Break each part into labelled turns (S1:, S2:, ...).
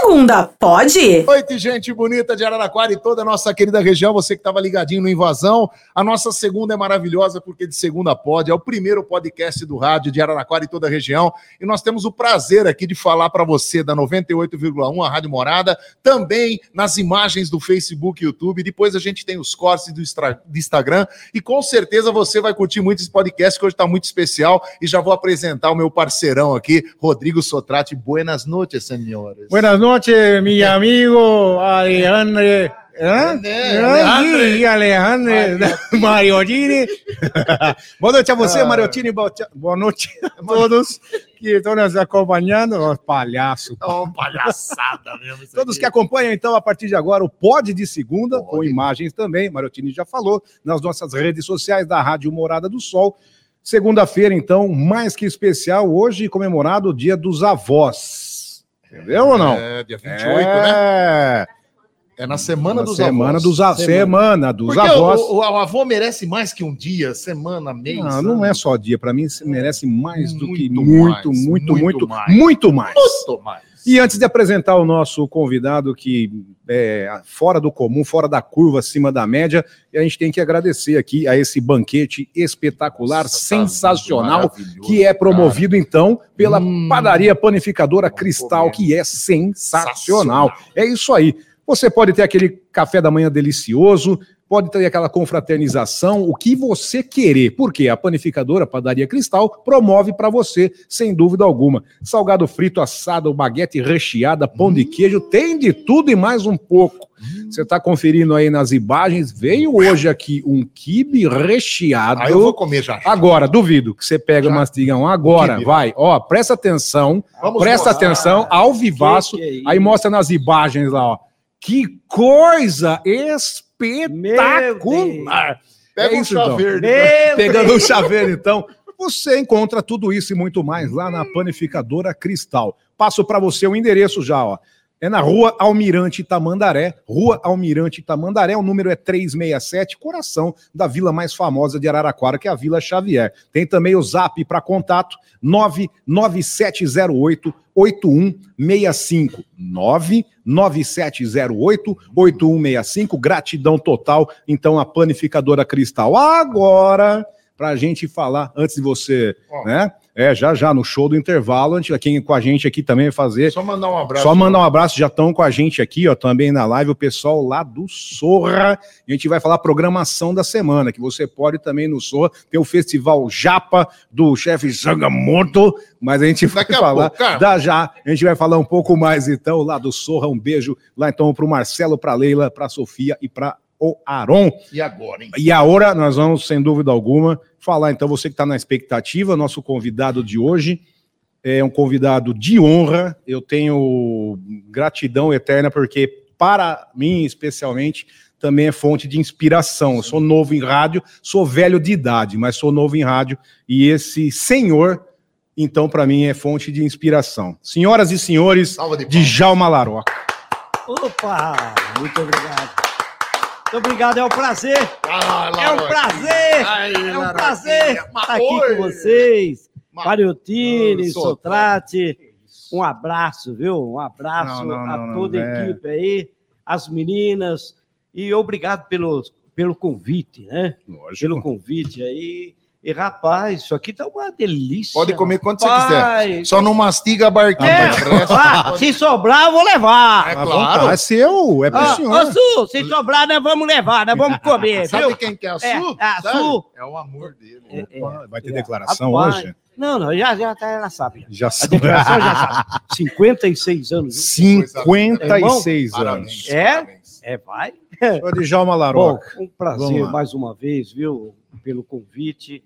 S1: segunda, pode?
S2: Noite, gente bonita de Araraquara e toda a nossa querida região, você que estava ligadinho no Invasão. A nossa segunda é maravilhosa porque de segunda pode, é o primeiro podcast do rádio de Araraquara e toda a região. E nós temos o prazer aqui de falar para você da 98,1, a Rádio Morada, também nas imagens do Facebook e YouTube. Depois a gente tem os cortes do, do Instagram e com certeza você vai curtir muito esse podcast que hoje está muito especial. E já vou apresentar o meu parceirão aqui, Rodrigo Sotrate. Buenas noches, senhores.
S3: Buenas noches, mi amigo Alejandro. ¿Eh?
S2: Alejandro.
S3: Sim, Alejandro Mariottini. Boa noite a você,
S2: Ah.
S3: Mariottini. Boa noite a todos que estão nos acompanhando. Ó, palhaço.
S2: Oh, palhaçada mesmo.
S3: Todos
S2: aqui.
S3: que acompanham, então, a partir de agora, o Pod de Segunda, com
S2: Pod.
S3: imagens também, Mariottini já falou, nas nossas redes sociais da Rádio Morada do Sol. Segunda-feira, então, mais que especial, hoje comemorado o Dia dos Avós. Entendeu ou não?
S2: É, dia 28, né?
S3: É,
S2: É na semana
S3: na
S2: dos
S3: semana
S2: avós.
S3: dos a- semana, dos
S2: Porque
S3: avós.
S2: O, o, o avô merece mais que um dia, semana, mês.
S3: Não, não
S2: ano.
S3: é só dia, para mim merece mais do que
S2: Muito
S3: muito,
S2: mais,
S3: muito,
S2: muito
S3: muito,
S2: mais.
S3: muito mais.
S2: Muito mais.
S3: E antes de apresentar o nosso convidado, que é fora do comum, fora da curva, acima da média, a gente tem que agradecer aqui a esse banquete espetacular,
S2: Nossa, tá
S3: sensacional, que é promovido então pela
S2: Hum.
S3: padaria panificadora Cristal,
S2: comer.
S3: que é sensacional. É isso aí. Você pode ter aquele café da manhã delicioso, pode ter aquela confraternização, o que você querer. Porque a panificadora Padaria Cristal promove para você, sem dúvida alguma. Salgado frito, assado, baguete recheada, pão de queijo, tem de tudo e mais um pouco. Você está conferindo aí nas imagens, veio hoje aqui um quibe recheado.
S2: Aí eu vou comer já.
S3: Agora, duvido que você pega
S2: Já.
S3: o mastigão agora,
S2: Quibe.
S3: vai, ó, presta atenção,
S2: Vamos
S3: presta
S2: mostrar.
S3: atenção, ao vivaço,
S4: Que que é
S3: aí mostra nas imagens lá, ó. Que coisa espetacular!
S2: Pega
S3: É
S2: um chá
S3: então.
S2: verde.
S4: Meu
S3: Pegando o chaveiro, então, você encontra tudo isso e muito mais lá na Panificadora Cristal. Passo para você o endereço já, ó. É na Rua Almirante Tamandaré, Rua Almirante Tamandaré, o número é 367, coração da vila mais famosa de Araraquara, que é a Vila Xavier. Tem também o zap para contato, 99708 8165. 99708 8165. Gratidão total. Então, a panificadora Cristal. Agora, para a gente falar, antes de você,
S2: Ó.
S3: né? É, já já no show do intervalo, a gente, quem com a gente aqui também vai fazer.
S2: Só mandar um abraço.
S3: Só mandar um abraço, já estão com a gente aqui, ó, também na live, o pessoal lá do Sorra. A gente vai falar programação da semana, que você pode também no Sorra. Tem o Festival Japa do chefe Zangamoto, mas a gente vai
S2: Daqui
S3: falar
S2: pouco,
S3: da já. A gente vai falar um pouco mais então lá do Sorra. Um beijo lá então para o Marcelo, para Leila, para Sofia e para o Aron.
S2: E agora, hein?
S3: E agora nós vamos, sem dúvida alguma, falar. Então, você que está na expectativa, nosso convidado de hoje é um convidado de honra. Eu tenho gratidão eterna, porque, para mim, especialmente, também é fonte de inspiração. Eu sou novo em rádio, sou velho de idade, mas sou novo em rádio. E esse senhor, então, para mim, é fonte de inspiração. Senhoras e senhores,
S2: de.
S3: Djalma Laroca.
S4: Opa! Muito obrigado. Muito obrigado, é um prazer.
S2: Ah,
S4: É um prazer.
S2: Ai,
S4: É um prazer estar aqui
S2: oi.
S4: com vocês.
S2: Sou-
S4: Sotrate. Um abraço, viu? Um abraço
S3: Não, não,
S4: a
S3: não,
S4: toda a
S3: é.
S4: equipe aí, as meninas. E obrigado pelo, pelo convite, né? Pelo convite aí. E, rapaz, isso aqui tá uma delícia.
S2: Pode comer quanto você
S4: rapaz.
S2: quiser. Só não mastiga a barquinha.
S4: É. Ah,
S2: pode-
S4: se sobrar, eu vou levar.
S2: É claro.
S3: vontade, É seu, é pro
S4: Ah,
S3: senhor.
S4: ô, Su, se sobrar, nós vamos levar, nós vamos comer,
S2: Sabe
S4: viu?
S2: quem que é a Su?
S4: É, a
S2: Sabe?
S4: Su.
S2: É o amor dele.
S4: É,
S3: Opa, vai ter
S4: é.
S3: declaração
S4: Rapaz,
S3: hoje?
S4: Não, não, já, já tá, ela sabe.
S3: Já
S4: A declaração já sabe. 56 anos. viu?
S3: 56 anos.
S2: Parabéns.
S4: É?
S2: parabéns.
S4: É, vai.
S3: Ô, Djalma
S4: Bom,
S3: Laroca.
S4: um
S3: Vamos
S4: prazer mais uma vez, viu, pelo convite.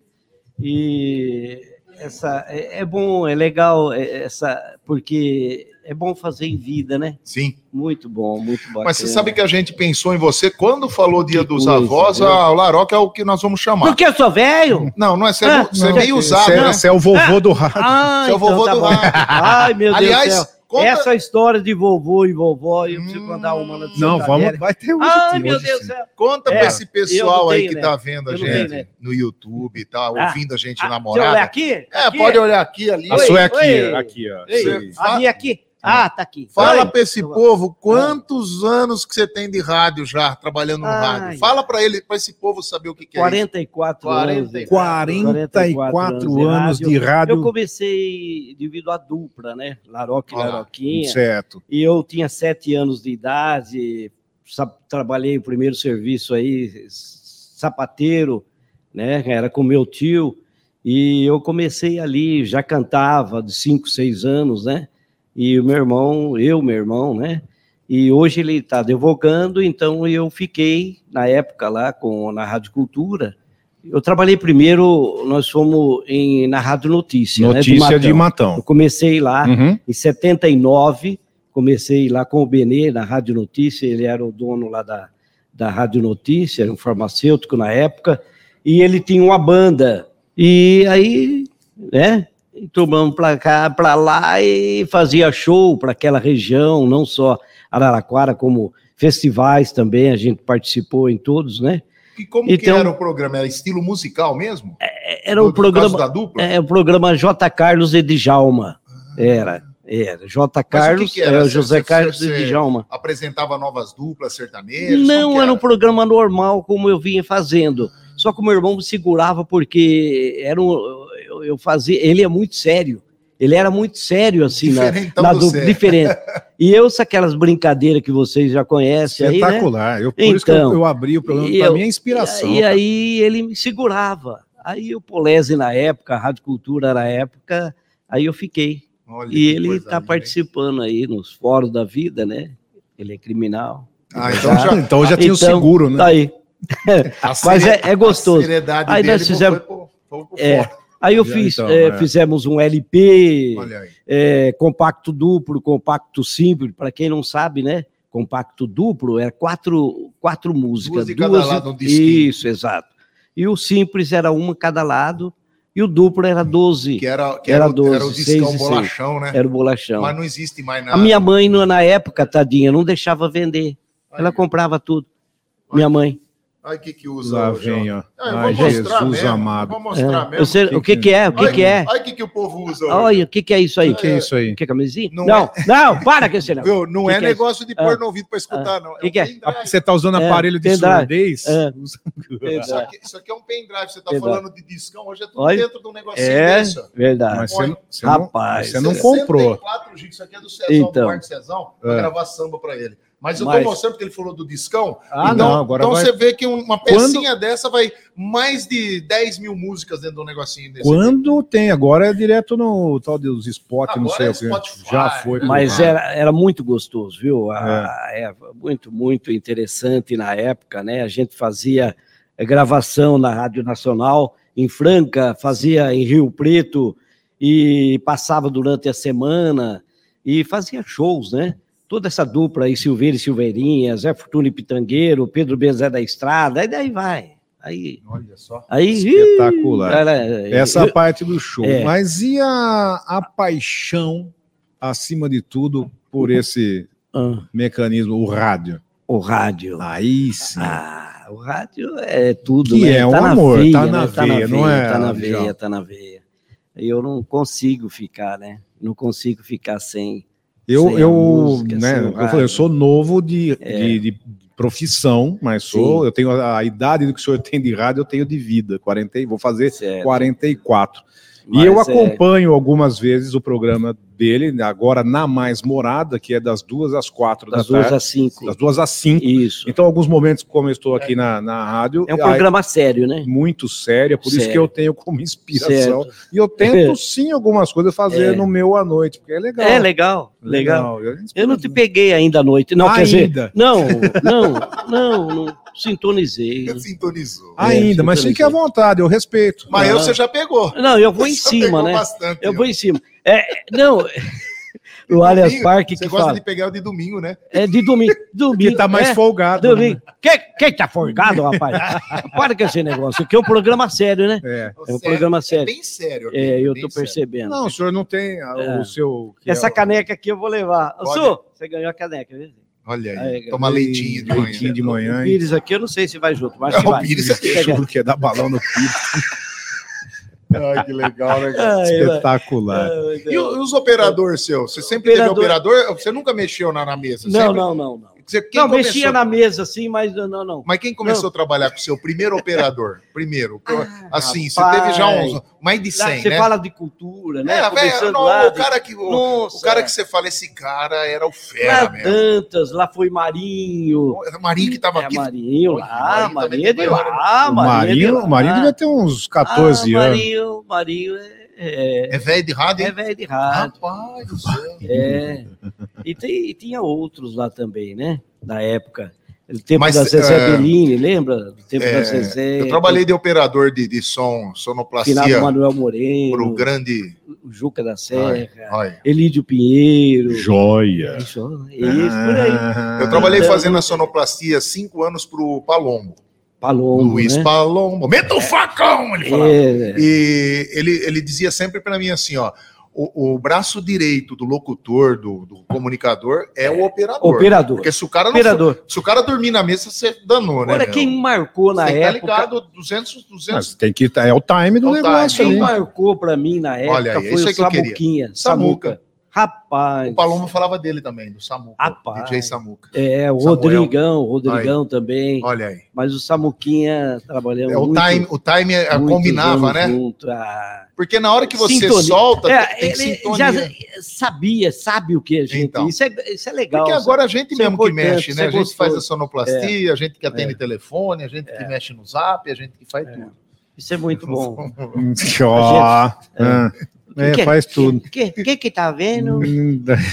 S4: E essa é, é bom, é legal é, essa, porque é bom fazer em vida, né?
S2: Sim.
S4: Muito bom, muito bacana.
S2: Mas você sabe que a gente pensou em você quando falou Dia
S4: Que
S2: dos
S4: coisa,
S2: avós,
S4: viu?
S2: a, o Laroca é o que nós vamos chamar.
S4: Porque eu sou velho?
S2: Não, não é você,
S4: Ah,
S2: você é meio usado,
S3: Você é-
S2: né?
S3: você é o vovô do rádio.
S4: Ah,
S2: Seu vovô
S4: tá
S2: do
S4: bom.
S2: rádio.
S4: Ai, meu
S2: Aliás,
S4: Deus do céu.
S2: Conta-
S4: Essa história de vovô e vovó, eu preciso
S2: Hum,
S4: mandar uma na de
S3: Não, vamos, vai ter hoje.
S4: Ai, meu
S3: hoje
S4: Deus do
S3: sim.
S4: céu.
S2: Conta
S4: É,
S2: pra esse pessoal
S4: não
S2: aí
S4: tenho,
S2: que
S4: né?
S2: tá vendo a
S4: Eu
S2: gente
S4: tenho, né?
S2: no YouTube, tá
S4: Ah,
S2: ouvindo a gente
S4: Ah, eu olhar
S2: morada.
S4: aqui?
S2: É,
S4: Aqui?
S2: pode olhar aqui, ali.
S3: A sua é aqui,
S4: oi.
S3: aqui, ó.
S4: Ei,
S2: Você-
S4: ali aqui. Ah, tá aqui.
S2: Fala pra esse povo quantos anos que você tem de rádio já, trabalhando no
S4: Ai.
S2: rádio. Fala pra ele, para esse povo saber o que, que é isso.
S4: 44 anos.
S3: 44 anos de rádio.
S4: Eu comecei devido à dupla, né? Laroque e
S2: lá.
S4: Laroquinha.
S3: Certo.
S4: E eu tinha sete anos de idade, trabalhei o primeiro serviço aí, sapateiro, né? Era com meu tio. E eu comecei ali, já cantava de cinco, seis anos, né? E o meu irmão, eu, meu irmão, né? E hoje ele está advogando, então eu fiquei, na época lá, com, na Rádio Cultura. Eu trabalhei primeiro, nós fomos em, na Rádio Notícia, né,
S3: Notícia de
S4: Eu
S3: Matão.
S4: comecei lá,
S3: Uhum.
S4: em 79, comecei lá com o Benê, na Rádio Notícia, ele era o dono lá da, da Rádio Notícia, era um farmacêutico na época, e ele tinha uma banda. E aí, né, tomamos para cá, para lá e fazia show para aquela região, não só Araraquara, como festivais também, a gente participou em todos, né?
S2: E como que
S4: Então-
S2: era o programa? Era estilo musical mesmo?
S4: Era um
S2: Por causa
S4: programa,
S2: da dupla?
S4: é, o programa J. Carlos e Djalma, era, era, J. Carlos,
S2: que era?
S4: é, o
S2: Cê-
S4: José
S2: cê-
S4: Carlos
S2: cê-
S4: e Djalma.
S2: Apresentava novas duplas sertanejas?
S4: Não,
S2: que
S4: era um programa normal, como eu vinha fazendo. Só que o meu irmão me segurava porque era um, eu, eu fazia. Ele é muito sério. Ele era muito sério, assim, na,
S2: Diferentão
S4: na
S2: do sério.
S4: diferente. E eu, aquelas brincadeiras que vocês já conhecem aí, né?
S3: Espetacular. Eu, por isso que eu,
S4: Então,
S3: eu abri o programa para minha inspiração.
S4: E, aí ele me segurava. Aí o Polese na época, a Rádio Cultura na época, aí eu fiquei.
S2: Olha
S4: E ele está participando aí nos fóruns da vida, né? Ele é criminal.
S2: Ah, então já,
S3: então já o
S4: Então,
S3: seguro, né?
S4: Tá aí. Mas é, é gostoso.
S2: A seriedade
S4: Aí
S2: dele
S4: nós fizemos-
S2: foi foi pro
S4: É. Aí eu fiz,
S3: então,
S4: é,
S3: é.
S4: fizemos um LP, é, compacto duplo, compacto simples, para quem não sabe, né? Compacto duplo é quatro, quatro músicas.
S2: Duas de cada lado, um disquinho.
S4: Isso, exato. E o simples era uma cada lado, e o duplo era 12,
S2: Que era, que
S4: Era
S2: era, o-
S4: 12,
S2: era o discão
S4: seis.
S2: bolachão, né?
S4: era o bolachão.
S2: Mas não existe mais nada.
S4: A minha mãe, na época, tadinha, não deixava vender. Ela comprava tudo. Minha mãe.
S2: Aí o que que usa
S3: Lá vem, ó.
S2: Ah, eu
S3: Ai,
S2: vou mostrar
S3: Jesus
S2: mesmo,
S3: amado.
S2: Vou mostrar
S4: É,
S2: mesmo.
S4: eu sei-
S3: que
S4: o que,
S3: que-
S4: que é? O que,
S2: Olha-
S4: que é?
S2: Olha o que, que o povo usa.
S4: Olha, o que, que é isso aí?
S3: O que é isso aí?
S4: Que é camisinha?
S2: Não
S4: Não, não, para com esse negócio.
S2: Viu? Não
S4: Que
S2: é
S4: que é
S2: negócio de pôr
S4: Ah.
S2: no ouvido para escutar, não.
S4: Que que é?
S2: um pendrive.
S3: Você tá usando
S4: É,
S3: aparelho de
S4: pendrive.
S3: surdez?
S4: É.
S2: Isso aqui, isso aqui é um pendrive. Você tá falando de discão, hoje é tudo
S4: Olha.
S2: dentro de um negocinho
S4: É, verdade.
S3: Mas você, não- você
S4: Rapaz,
S3: não, você não
S2: 64
S3: comprou.
S2: Isso aqui é do Cezão,
S4: Então.
S2: do Marco Cezão, pra
S3: É.
S2: gravar samba pra ele. Mas eu tô
S4: Mas-
S2: mostrando porque ele falou do discão.
S3: Ah,
S2: então,
S3: não, agora
S2: então
S3: vai-
S2: você vê que uma pecinha dessa vai mais de 10 mil músicas dentro de um negocinho desse.
S3: Quando tem, agora é direto no tal dos spots, não
S2: Agora
S3: sei
S2: é
S3: o que.
S2: Spotify,
S3: Já foi.
S4: Mas era, era muito gostoso, viu? A- é, muito, muito interessante na época, né? A gente fazia gravação na Rádio Nacional em Franca, fazia em Rio Preto e passava durante a semana e fazia shows, né? Toda essa dupla aí, Silveira e Silveirinha, Zé Fortuna e Pitangueiro, Pedro Benzé da Estrada, aí daí vai. Aí,
S2: Olha só.
S4: aí
S3: Espetacular.
S4: era-
S3: Essa parte do show.
S4: É.
S3: Mas e a, a paixão, acima de tudo, por esse
S4: Ah,
S3: mecanismo, o rádio?
S4: o rádio.
S3: Aí sim.
S4: Ah, o rádio é tudo,
S3: Que
S4: né?
S3: é um
S4: na
S3: amor,
S4: veia,
S3: tá na
S4: né? Tá na
S3: veia, não é,
S4: Tá na veia, tá na veia. Eu não consigo ficar, né? Não consigo ficar sem.
S3: Eu, eu,
S4: música,
S3: né, eu, falei, eu sou novo de,
S4: É.
S3: de, de profissão, mas sou,
S4: Sim.
S3: eu tenho a, a idade do que o senhor tem de rádio, eu tenho de vida. 40, e- vou fazer
S4: Certo.
S3: 44. E eu
S4: é-
S3: acompanho algumas vezes o programa dele, agora na Mais Morada, que é das duas às quatro
S4: das
S3: da
S4: duas
S3: tarde.
S4: às cinco.
S3: Das duas às cinco.
S4: Isso.
S3: Então, alguns momentos, como eu estou aqui na, na rádio,
S4: É um
S3: aí-
S4: programa sério, né?
S3: muito sério, é por isso
S4: Sério.
S3: que eu tenho como inspiração.
S4: Certo.
S3: E eu tento sim algumas coisas fazer
S4: É.
S3: no meu à noite, porque é legal.
S4: É legal, legal.
S3: Eu,
S4: Eu não te peguei ainda à noite. Não, quer dizer,
S3: Ainda.
S4: não, não, não, não sintonizei.
S2: Ele sintonizou.
S3: Ainda, mas fique à vontade, eu respeito.
S2: Mas eu
S4: Ah.
S2: você já pegou.
S4: Não, eu vou em
S2: Você
S4: cima,
S2: pegou
S4: né?
S2: Bastante,
S4: Eu
S2: ó.
S4: vou em cima. É, não, o Allianz
S2: Domingo,
S4: Parque
S2: Você
S4: que
S2: gosta
S4: fala.
S2: de pegar o de domingo, né?
S4: É de domingo. domingo
S3: Que tá mais
S4: é,
S3: folgado.
S4: domingo. Quem, quem tá folgado, rapaz? Para com esse negócio. Aqui é um programa sério, né?
S3: né? É.
S4: É um programa sério.
S2: bem sério. aqui,
S4: É, eu
S2: bem
S4: tô
S2: sério.
S4: percebendo.
S3: Não, o senhor não tem a-
S4: É.
S3: o seu. que
S4: Essa
S3: é
S4: caneca aqui eu vou levar.
S2: Pode.
S4: Su, você ganhou a caneca, viu?
S2: Olha aí,
S4: Aí,
S2: toma leitinho de manhã.
S3: leitinho de manhã.
S4: O? Pires aqui eu não sei se vai junto, mas
S2: É,
S4: que
S2: o
S4: vai.
S2: Pires aqui.
S4: Pega.
S3: Chulo que é dar balão no piro.
S2: Ai, que legal, né?
S4: Ai,
S3: Espetacular.
S2: E o- e os operadores seus? Você sempre
S4: Operador-
S2: teve operador? Você nunca mexeu na, na mesa?
S4: Não,
S2: Sempre-
S4: não, não, não.
S2: Você, quem
S4: Não,
S2: começou-
S4: mexia na mesa assim, mas não, não.
S2: Mas quem começou a trabalhar com o seu primeiro operador? Primeiro. assim, você
S4: Ah, rapaz.
S2: teve já uns mais de
S4: Lá
S2: 100,
S4: Você
S2: né?
S4: fala de cultura, né?
S2: É,
S4: Começando
S2: não,
S4: lá
S2: o cara que o,
S4: Nossa.
S2: o cara que você fala, esse cara era o
S4: Lá
S2: fera mesmo.
S4: Dantas, lá foi Marinho.
S2: Marinho que tava
S4: É,
S2: aqui.
S4: Marinho lá,
S2: Marinho
S4: Marinho é de lá, Marinho é
S3: Marinho,
S4: lá.
S3: o Marinho devia ter uns 14
S4: ah,
S3: anos.
S4: Marinho, Marinho é, é,
S2: É velho de rádio,
S4: é velho de rádio.
S2: Rapaz do céu.
S4: É. E, tem, e tinha outros lá também, né? Na época. O tempo
S2: Mas,
S4: da Zezé
S2: é,
S4: Bellini, lembra? O tempo
S2: É,
S4: da Zezé.
S2: Eu trabalhei de operador de, de som,
S4: Finado
S2: sonoplastia,
S4: Manuel Moreno,
S2: pro grande.
S4: o Juca da Serra,
S2: Olha.
S4: Elídio Pinheiro.
S3: Joia.
S4: Isso, isso, por aí.
S3: Ah.
S2: Eu trabalhei
S4: Então-
S2: fazendo a sonoplastia cinco anos pro Palombo.
S4: Palombo,
S2: Luiz
S4: né?
S2: Palombo. Meta o facão! Ele falava.
S4: É,
S2: E ele, ele dizia sempre para mim assim, ó, o, o braço direito do locutor, do, do comunicador, é o operador.
S4: operador.
S2: Porque se o cara
S4: Operador.
S2: for- se o cara dormir na mesa, você danou, né?
S4: Olha,
S2: meu?
S4: quem marcou na
S2: Você tá
S4: época.
S2: ligado 200, 200
S3: Mas tem que é o time do
S2: É o
S3: negócio
S2: time.
S4: Quem
S3: ali.
S4: marcou pra mim na época
S2: Olha aí,
S4: foi o
S2: é que eu queria.
S4: Samuquinha.
S2: Samuca.
S4: Samuca. Rapaz.
S2: O Paloma falava dele também, do Samuca.
S4: Rapaz.
S2: DJ Samuca.
S4: É, o
S2: Samuel.
S4: Rodrigão, o Rodrigão também.
S2: Olha aí.
S4: Mas o Samuquinha trabalhamos
S2: É, o,
S4: muito,
S2: time, o time é- combinava, né?
S4: junto, ah.
S2: Porque na hora que você
S4: Sintonia.
S2: solta,
S4: É,
S2: tem
S4: ele
S2: sintonia.
S4: já sabia, sabe o que a gente.
S2: Então.
S4: isso, é, isso é legal.
S2: Porque agora a gente
S4: é
S2: mesmo que mexe, né?
S4: é
S2: A gente faz a sonoplastia, a gente que atende telefone, a gente que mexe no zap, a gente que faz tudo.
S4: Isso é muito bom.
S3: Ó, ah,
S4: O
S3: é,
S4: que,
S3: faz tudo.
S4: O que, que que tá vendo?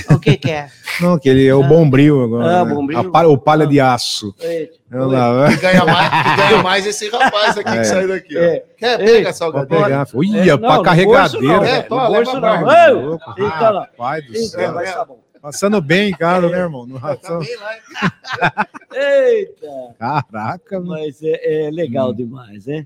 S4: O que que é?
S3: Não, que ele é o bombril agora.
S4: Ah,
S3: né?
S4: bombril.
S3: Palha- o palha de aço.
S4: Ei,
S3: Olha lá,
S2: E ganha mais, e ganha mais esse rapaz aqui
S3: É.
S2: que saiu daqui. ó.
S4: É.
S2: Quer?
S4: Ei,
S2: Pega
S3: Pra
S2: salgadinho.
S3: pegar.
S4: É,
S3: Ia,
S4: não,
S3: pra carregadeira.
S4: não,
S2: É, leva
S4: não.
S2: mais.
S4: Ei,
S3: Louco.
S4: Eita lá.
S3: Rapaz do
S4: Eita,
S3: céu.
S4: tá.
S3: Passando bem em casa, né, irmão? No ração.
S2: Também lá.
S4: Eita!
S3: Caraca, mano.
S4: Mas é, é legal
S3: Hum.
S4: demais, né?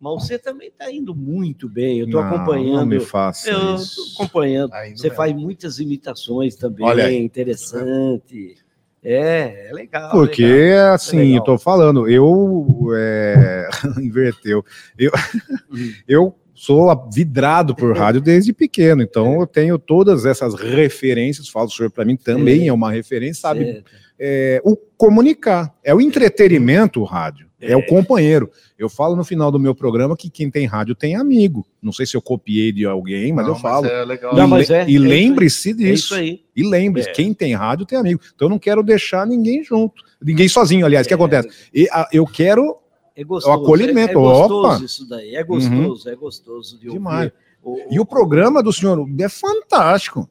S4: Mas você também está indo muito bem. Eu estou acompanhando.
S3: Não me faça
S4: eu
S3: isso.
S4: estou acompanhando.
S2: Tá
S4: Você
S2: mesmo.
S4: faz muitas imitações também,
S2: Olha aí.
S4: interessante. É, é legal.
S3: Porque,
S4: legal.
S3: assim,
S4: legal.
S3: eu tô falando, eu. É... Inverteu. Eu, eu sou vidrado por rádio desde pequeno, então eu tenho todas essas referências. Falo, o senhor para mim também é uma referência, sabe?
S4: Certo.
S3: É, o comunicar, é o entretenimento, o rádio, é. o companheiro. Eu falo no final do meu programa que quem tem rádio tem amigo. Não sei se eu copiei de alguém, mas
S2: Não,
S3: eu falo.
S2: é.
S3: E,
S4: Não, mas
S3: le-
S4: é,
S3: e
S4: é isso aí.
S3: lembre-se
S4: É
S3: disso.
S4: isso aí.
S3: E lembre-se,
S4: É.
S3: quem tem rádio tem amigo. Então eu não quero deixar ninguém junto. Ninguém sozinho, aliás. O que acontece? E, a- eu quero.
S4: É gostoso.
S3: acolhimento,
S4: É, é gostoso
S3: opa. Uhum.
S4: isso daí. É gostoso, é gostoso de ouvir.
S3: Demais.
S4: O-
S3: E o programa do senhor é fantástico.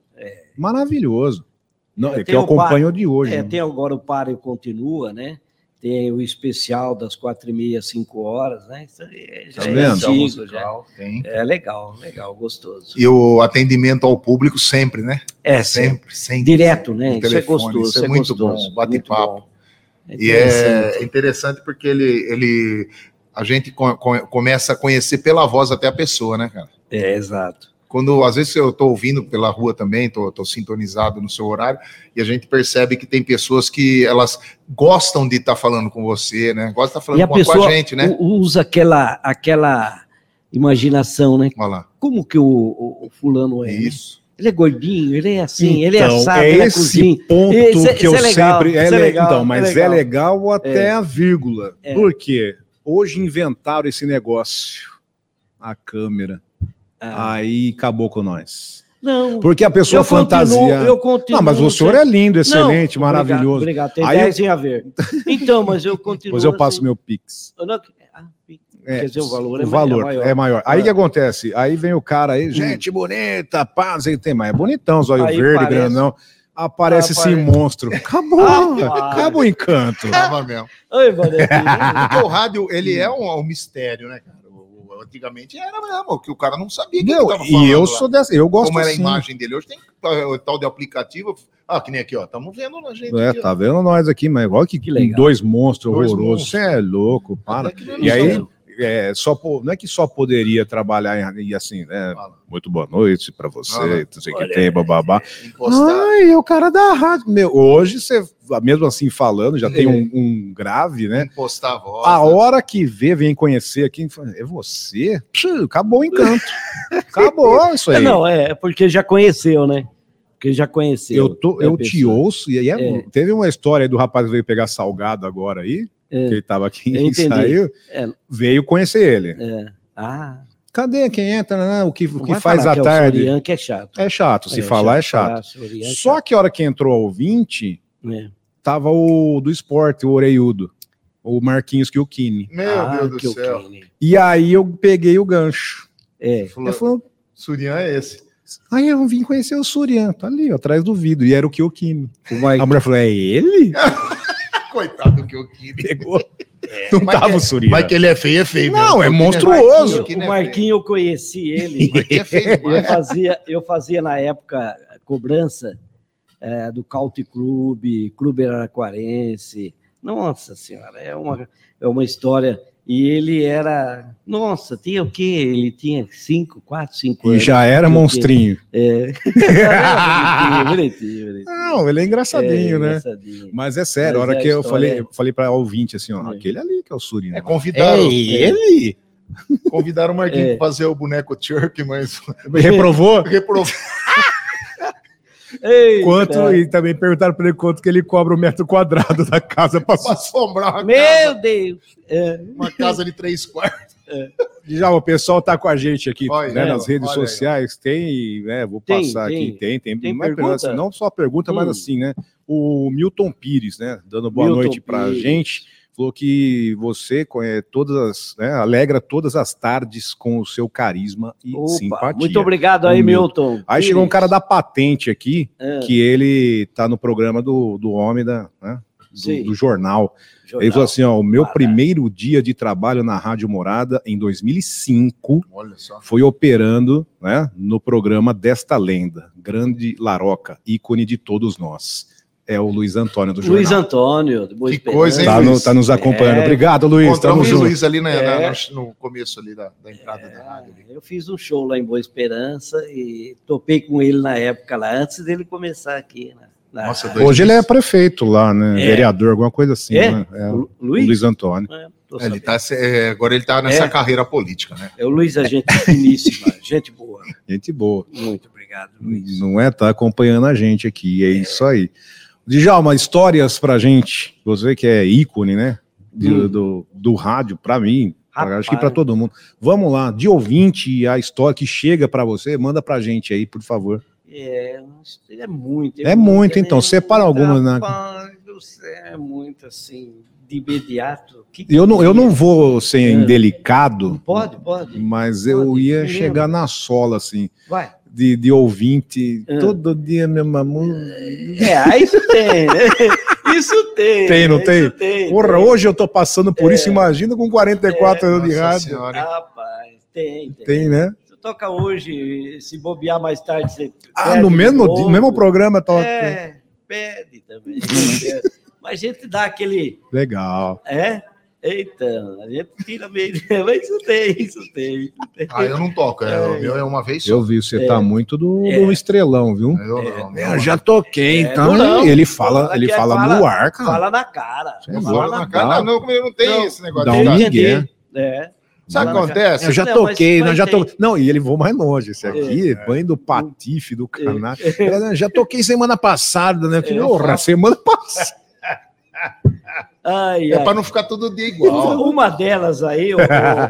S3: Maravilhoso. Não,
S4: É,
S3: é que eu
S4: o par-
S3: acompanho de hoje.
S4: É,
S3: né?
S4: tem agora o Pare Continua, né? Tem o especial das quatro e meia, cinco horas, né? Isso aí já
S3: Tá
S4: é
S3: vendo?
S4: antigo, já.
S2: Tem.
S4: É legal, legal, gostoso.
S2: E o atendimento ao público sempre, né?
S4: É, sempre.
S2: Sempre, sempre.
S4: Direto, né?
S2: No
S4: Isso é
S2: telefone,
S4: gostoso.
S2: isso é muito
S4: gostoso,
S2: bom, bate-papo.
S4: bom. É
S2: E
S4: interessante.
S2: é interessante porque ele, ele a gente co- co- começa a conhecer pela voz até a pessoa, né, cara?
S4: É, exato.
S2: Quando às vezes eu estou ouvindo pela rua também, estou sintonizado no seu horário, e a gente percebe que tem pessoas que elas gostam de estar falando com você, né? Gostam de estar falando
S4: E a
S2: com, a- com
S4: pessoa
S2: a gente, né?
S4: usa aquela, aquela imaginação, né?
S2: Olha lá.
S4: Como que o, o- o fulano é? né?
S2: Isso.
S4: Ele é gordinho, ele é assim, ele é
S3: Então,
S4: assado,
S3: é
S4: ele é
S3: esse
S4: cozinho.
S3: ponto
S4: é-
S3: que eu
S4: isso é legal,
S3: sempre. É
S4: é
S3: le-
S4: legal,
S3: então,
S4: é
S3: mas é
S4: legal.
S3: legal, até a vírgula.
S4: É.
S3: Por quê? Hoje inventaram esse negócio. A câmera.
S4: Ah,
S3: Aí acabou com nós.
S4: não,
S3: Porque a pessoa
S4: eu
S3: fantasia.
S4: continuo, eu continuo.
S3: Não, mas o senhor é lindo, excelente,
S4: Não, obrigado,
S3: maravilhoso.
S4: Obrigado, tem
S3: Aí
S4: 10 em a ver. Então, mas eu continuo.
S3: Depois eu passo
S4: assim,
S3: meu Pix.
S4: eu não- ah,
S3: É,
S4: Quer dizer, o valor é
S3: o
S4: é
S3: valor
S4: maior.
S3: é maior. Aí o
S4: É.
S3: que acontece? Aí vem o cara aí, gente bonita, paz, aí tem mais. É bonitão, zóio
S4: Aí
S3: verde,
S4: parece-
S3: grandão. Aparece esse
S4: Aparece-
S3: monstro. Acabou.
S4: Ah,
S3: Acaba o encanto.
S2: Tava mesmo.
S4: Oi.
S2: Porque o rádio, ele é um, um mistério, né, cara? Antigamente era mesmo, que o cara não sabia o que tava
S3: e eu
S2: lá.
S3: sou dessa, eu gosto
S2: Como era a imagem dele. Hoje tem o tal de aplicativo. Ah, que nem aqui, ó. Estamos vendo a gente.
S3: É,
S2: aqui, ó.
S3: tá vendo nós aqui, mas olha que,
S4: Que legal.
S3: dois monstros
S2: Dois
S3: horrorosos.
S2: monstros.
S3: Você é louco, para. E aí, é, só po- não é que só poderia trabalhar e assim, né?
S2: Fala.
S3: Muito boa noite pra você,
S2: Fala.
S3: não sei o que tem, bababá.
S2: Encostar.
S3: Ai, é o cara da rádio. Meu, hoje você, mesmo assim falando, já tem um, um grave, né?
S2: Impostar a voz.
S3: A
S2: né?
S3: hora que vê, vem conhecer aqui, é você? Psh, acabou o encanto. acabou isso aí.
S4: Não, é porque já conheceu, né? Porque já conheceu.
S3: eu tô,
S4: a
S3: eu te ouço, e aí é-
S4: É.
S3: teve uma história aí do rapaz que veio pegar salgado agora aí,
S4: É.
S3: que ele tava aqui
S4: Eu
S3: e saiu,
S4: É.
S3: veio conhecer ele.
S4: É. Ah,
S3: Cadê quem entra, né? o que, o que faz
S4: falar
S3: à
S4: que é o
S3: tarde?
S4: Soriano, que é chato.
S3: É chato, se falar é chato.
S4: Soriano é
S3: Só que a hora que entrou ao 20,
S4: chato. É.
S3: tava o do esporte, o Oreiudo, o Marquinhos Kiyokini.
S2: Meu
S4: Ah,
S2: Deus do céu.
S3: E aí eu peguei o gancho.
S4: É.
S2: Falou,
S3: Ele falou,
S2: Surian é esse.
S3: aí eu vim conhecer o Surian, tá ali, ó, atrás do vidro, e era o
S4: Mike-
S3: A mulher falou, é ele?
S2: Coitado do que.
S3: Pegou. Não
S2: Mas
S3: tava o Surian.
S2: Mas que ele é feio, é feio.
S3: Não,
S2: mesmo.
S3: é monstruoso.
S2: Marquinhos,
S4: o Marquinho eu conheci ele.
S2: É feio
S4: Eu fazia, eu fazia na época cobrança é, do Caute Clube, Clube Araraquarense. Nossa Senhora, é uma, é uma história. E ele era. Nossa, tinha o quê? Ele tinha cinco, quatro, cinco
S3: E
S4: anos.
S3: já era monstrinho.
S4: É. bonitinho, bonitinho, bonitinho.
S3: Não, ele é engraçadinho,
S4: É,
S3: né?
S4: engraçadinho.
S3: Mas é sério, a
S4: Mas
S3: hora
S4: é a
S3: que eu falei,
S4: é.
S3: eu falei pra ouvinte assim, ó,
S4: É.
S3: aquele ali que é o Surian.
S2: É, convidaram,
S3: É ele?
S2: convidaram o Marquinhos
S4: É.
S2: pra fazer o boneco Chirk, mas
S3: Reprovou?
S2: reprovou.
S4: Eita.
S3: Quanto, e também perguntaram pra ele quanto que ele cobra o metro quadrado da casa pra
S2: assombrar uma
S4: Meu
S2: casa,
S4: Deus! É.
S2: uma casa de três quartos.
S3: Já o pessoal tá com a gente aqui
S2: Olha
S3: né,
S2: aí,
S3: nas redes
S2: olha aí,
S3: sociais. Tem, né? Vou
S4: Tem,
S3: passar
S4: tem.
S3: aqui. Tem, tem.
S4: Tem
S3: é assim, não só pergunta, mas
S4: Hum.
S3: assim, né? O Milton Pires, né? Dando boa
S4: Milton
S3: noite pra
S4: Pires.
S3: gente. Falou que você conhe- todas as, né, alegra todas as tardes com o seu carisma e
S4: Opa,
S3: simpatia.
S4: muito obrigado aí,
S3: Milton. Aí chegou um cara da patente aqui,
S4: É,
S3: que ele tá no programa do, do homem da, né, do, do jornal.
S4: jornal.
S3: Ele falou assim: ó, o meu
S4: Parada.
S3: primeiro dia de trabalho na Rádio Morada em 2005
S2: Olha só.
S3: foi operando né, no programa desta lenda, Grande Laroca, ícone de todos nós. É o Luiz Antônio do jornal.
S4: Luiz Antônio. do Boa
S2: Que
S4: Esperança.
S2: coisa, hein,
S3: Tá, no-
S2: Luiz?
S3: tá nos acompanhando.
S4: É.
S3: Obrigado, Luiz. Tamo
S2: Encontramos o. Luiz ali na- na-
S4: É.
S2: no, no começo ali da, da entrada da rádio. ali.
S4: É, eu fiz um show lá em Boa Esperança e topei com ele na época lá, antes dele começar aqui. né, na-
S2: Nossa,
S4: na-
S2: dois
S3: Hoje ele é prefeito lá, né?
S4: É.
S3: Vereador, alguma coisa assim,
S4: É?
S3: né? É, o
S4: O Luiz?
S3: Luiz Antônio.
S4: É, tô
S2: É, ele tá, é, agora ele tá nessa
S4: É.
S2: carreira política, né?
S4: É o Luiz, a gente finíssima, gente boa.
S3: Gente boa.
S4: Muito obrigado, Luiz.
S3: Não é? Tá acompanhando a gente aqui, é, isso aí. Djalma, histórias pra gente. Você que é ícone, né? Do,
S4: Hum.
S3: do, do rádio, pra mim,
S4: Rapaz.
S3: acho que pra todo mundo. Vamos lá, de ouvinte, a história que chega pra você, manda pra gente aí, por favor.
S4: É, é muito.
S3: É muito, então, separa algumas, né?
S4: É muito assim, de imediato. Que
S3: Eu não, eu não
S4: que-
S3: vou ser
S4: É.
S3: indelicado,
S4: Pode, pode.
S3: mas eu
S4: Pode,
S3: ia
S4: me
S3: chegar na sola, assim,
S4: Vai.
S3: De, de ouvinte,
S4: É.
S3: todo dia mesma música.
S4: É, ah, isso tem. né? Isso tem.
S3: Tem, não
S4: isso
S3: tem?
S4: tem
S3: Porra,
S4: tem.
S3: hoje eu tô passando por isso, imagina com 44
S4: É,
S3: anos de rádio.
S2: Senhora?
S4: Rapaz, tem, tem.
S3: Tem, né?
S4: Toca hoje, se bobear mais tarde, você.
S3: Ah, no mesmo, no mesmo programa toca.
S4: É, pede também. Mas a gente dá aquele.
S3: Legal.
S4: É? Eita, a gente tira meio. Mas isso tem, isso tem. Isso tem.
S2: Ah, eu não toco. É,
S4: É.
S2: o meu é uma vez só.
S3: Eu vi, você
S4: É.
S3: tá muito do,
S4: É.
S3: do estrelão, viu?
S2: Eu,
S4: É.
S2: não,
S3: Eu já toquei,
S4: É,
S3: então
S4: não,
S3: ele fala,
S4: fala
S3: ele
S4: é-
S3: fala,
S4: fala-
S3: no ar, cara.
S4: Fala na cara.
S3: Você é
S4: Fala na
S2: na cara, não, não, não tem
S4: Não.
S2: esse negócio.
S3: Dá
S2: de
S3: um migué.
S4: É.
S2: Sabe o que
S4: cara.
S2: acontece?
S3: Eu já
S4: Não, mas-
S3: toquei,
S4: mas
S3: nós já
S4: tem.
S3: to... Não, e ele vou mais longe. Esse aqui, banho do patife do canal. Eu Já toquei semana passada, né?
S4: É, eu
S3: Porra, semana passada.
S4: Ai,
S2: É pra não ficar todo dia igual.
S4: Uma delas aí, ô,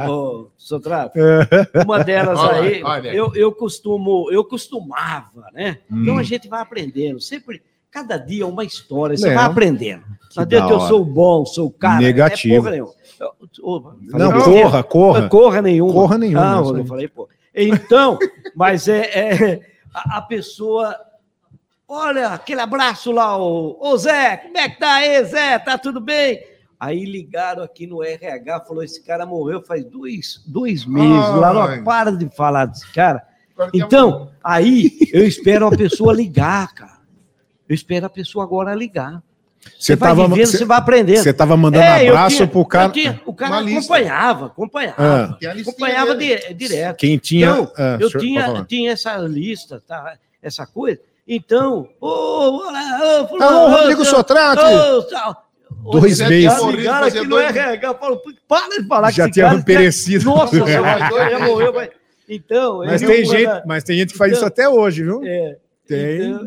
S4: ô, ô, uma delas
S2: Olha,
S4: aí,
S2: olha.
S4: eu, eu costumo, eu costumava, né? Então
S3: Hum.
S4: a gente vai aprendendo, sempre, cada dia uma história, você
S3: É.
S4: vai aprendendo.
S3: Que
S4: Não adianta eu sou bom, sou cara.
S3: Negativo.
S4: É porra nenhuma. Eu-
S3: Não,
S4: besteira.
S3: corra, corra.
S4: Corra nenhuma.
S3: Corra nenhuma,
S4: Ah, eu
S3: aí.
S4: falei, pô. Então, mas é, é a, a pessoa. Olha, aquele abraço lá, ô, ô Zé, como é que tá aí, Zé? Tá tudo bem? Aí ligaram aqui no RH, falou: esse cara morreu faz dois, dois meses. Lá
S2: Ai.
S4: não para de falar desse cara.
S2: Agora tem
S4: Então, aí eu espero a pessoa ligar, cara. Eu espero a pessoa agora ligar.
S3: Você
S4: vai
S3: tava,
S4: vivendo,
S3: você,
S4: você vai aprendendo.
S3: você tava mandando
S4: É, eu
S3: abraço
S4: tinha-
S3: pro cara.
S4: eu tinha- o cara
S2: Uma lista.
S4: acompanhava, acompanhava.
S3: Ah.
S4: Acompanhava di- direto.
S3: Quem tinha.
S4: Então,
S3: ah,
S4: eu
S3: senhor,
S4: tinha, tinha essa lista, tá? essa coisa. Então, ô, olá, ô,
S3: Alô,
S4: fulano,
S3: Rodrigo
S4: ô,
S3: Sotrate!
S4: ô, tal.
S3: Dois meses.
S4: cara que não é regar. Eu falo, para de falar
S3: Já tinha
S4: cara-
S3: perecido.
S4: Nossa, já morreu. mas- Então,
S3: Mas tem, gente, mas tem gente que faz
S4: Então-
S3: isso até hoje, viu?
S4: É,
S3: Tem.
S4: então,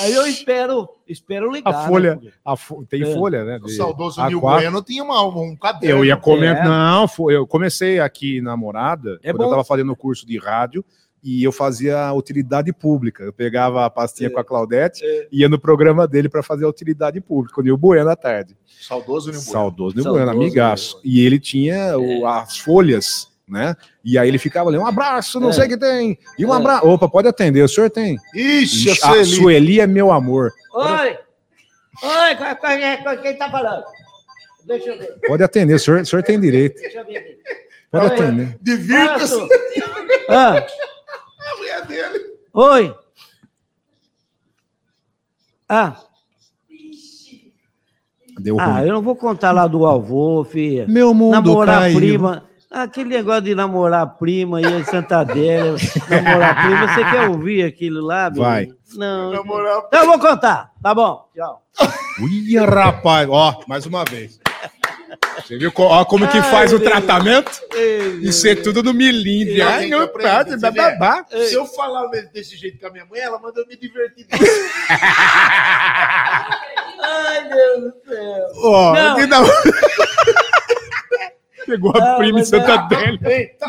S4: aí eu espero, espero ligar.
S3: A
S4: né,
S3: folha- A fo- tem
S4: É.
S3: folha, né?
S2: O
S3: de
S2: saudoso
S3: A4.
S2: Nil Bueno tinha uma, um caderno.
S3: Eu ia comentar.
S4: É.
S3: Não, foi- eu comecei aqui na Morada,
S4: É
S3: quando
S4: bom.
S3: eu estava fazendo o curso de rádio, e eu fazia utilidade pública. Eu pegava a pastinha
S4: É.
S3: com a Claudete,
S4: É.
S3: ia no programa dele para fazer a utilidade pública, o Nil Bueno à tarde.
S2: Saudoso Nil Bueno.
S3: Saudoso Nil Bueno, amigaço. E ele tinha o- as folhas, né? E aí ele ficava ali, um abraço, não
S4: É.
S3: sei o que tem. E um
S4: É.
S3: abraço. Opa, pode atender, o senhor tem.
S2: Ixi, a
S3: a
S2: Sueli.
S3: Sueli é meu amor.
S4: Oi! Oi, é- qual- quem tá falando? Deixa eu ver.
S3: Pode atender, o senhor, o senhor tem direito.
S4: Deixa eu ver aqui.
S3: Pode
S4: Oi.
S3: atender.
S2: Divirta-se.
S4: Ah,
S2: A mulher dele.
S4: oi. Ah,
S3: Deu
S4: ah,
S3: ruim.
S4: eu não vou contar lá do avô, filha.
S3: Meu mundo
S4: Namorar
S3: caiu.
S4: prima. Aquele negócio de namorar prima e em Santa Adélia, namorar prima, você quer ouvir aquilo lá? meu?
S3: Vai.
S4: Não.
S2: Na moral.
S4: Então eu vou contar. Tá bom. Tchau.
S3: Ui, rapaz, ó, mais uma vez. Você viu ó, como que
S4: Ai,
S3: faz o
S4: Deus.
S3: tratamento?
S4: Ei,
S3: Isso é tudo no milímetro. Ai, não pode, bababá.
S2: Se eu falar desse jeito com a minha mãe, ela manda eu me divertir.
S4: Ai, Deus do céu.
S3: Ó,
S4: Não.
S3: da- Pegou a prima em Santa. Adélia.
S2: Tá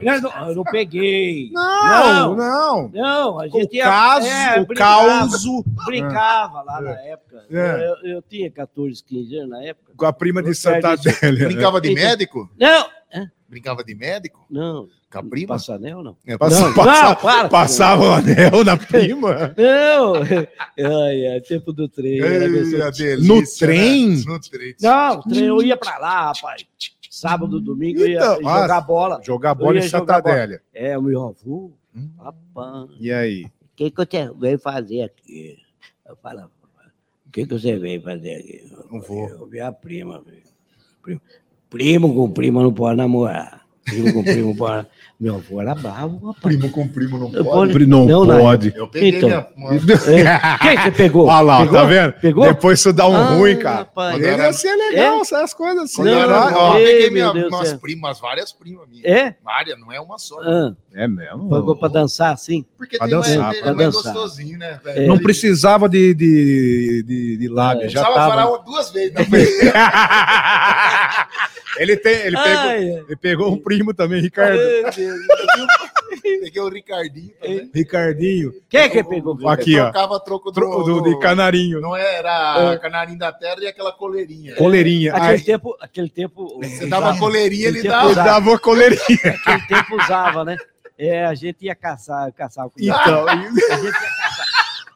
S4: não, eu não, eu não peguei.
S3: Não,
S4: Não.
S3: não.
S4: Não, a
S3: O
S4: gente ia-
S3: caso,
S4: é,
S3: o
S4: brincava,
S3: causo
S4: Brincava lá na época.
S3: É.
S4: Eu, eu tinha 14, 15 anos na época.
S3: com a prima de Santa Adélia.
S2: Brincava de médico?
S4: Não,
S2: Brincava de médico?
S4: não.
S2: Com a prima?
S4: Passanel, não.
S2: É,
S3: Passa-
S4: Não,
S3: passa-
S4: não, para.
S3: passava o anel na prima.
S4: Não. Ai, ai, tempo do trem.
S2: Ei,
S3: No
S2: né?
S3: trem?
S2: No trem.
S4: Não, trem, eu ia pra lá, rapaz. Sábado, domingo, eu ia
S3: Então,
S4: jogar
S3: ah,
S4: bola.
S3: Jogar bola em
S4: jogar bola.
S3: Adélia.
S4: É, o meu avô,
S2: Hum.
S4: rapaz.
S3: E aí?
S4: O que, que você veio fazer aqui? Eu falava, o que, que você veio fazer aqui?
S2: Não vou.
S4: Eu vi a prima. Primo, primo com prima não pode namorar. Primo com primo pode. Meu avô era bravo, rapaz.
S2: Primo com primo não
S4: Eu
S2: pode.
S4: pode-
S3: Não,
S4: Não, não.
S3: pode.
S2: Eu peguei
S4: Então.
S2: minha...
S4: É. Quem você pegou?
S3: Olha lá,
S4: pegou?
S3: tá vendo?
S4: Pegou?
S3: Depois isso dá um
S4: Ah,
S3: ruim, cara.
S4: rapaz.
S3: Ele ia ser legal, essas coisas assim.
S2: Eu
S4: Não,
S2: era-
S4: não,
S2: ó,
S4: ei,
S2: peguei minha,
S4: Deus
S2: umas
S4: céu.
S2: primas, várias primas minhas.
S4: É?
S2: Várias, não é uma só.
S4: Ah,
S3: É mesmo.
S4: pagou pra dançar assim?
S2: Porque
S3: Pra
S2: tem
S3: dançar,
S2: ele
S4: pra
S2: é mais
S4: dançar.
S2: gostosinho, né?
S4: É.
S3: Não precisava de, de, de, de lábia,
S4: É.
S3: já
S2: precisava
S3: tava.
S2: falar duas vezes. Né?
S3: ele, tem, ele, pegou, ele pegou um primo também, Ricardo.
S4: meu Deus.
S2: Peguei o Ricardinho também.
S3: Ricardinho.
S4: Quem que pegou?
S3: Aqui, ó.
S2: Trocava troco do,
S3: do, de canarinho.
S2: Não era
S4: É.
S2: canarinho da terra e aquela coleirinha.
S3: Coleirinha.
S4: Aquele
S3: Aí,
S4: tempo, aquele tempo.
S2: Você dava
S4: usava-
S2: coleirinha,
S4: Ele
S2: dava.
S3: ele dava uma coleirinha.
S4: Aquele tempo usava, né? É, a gente ia caçar, caçava
S3: Então,
S4: A gente ia caçar.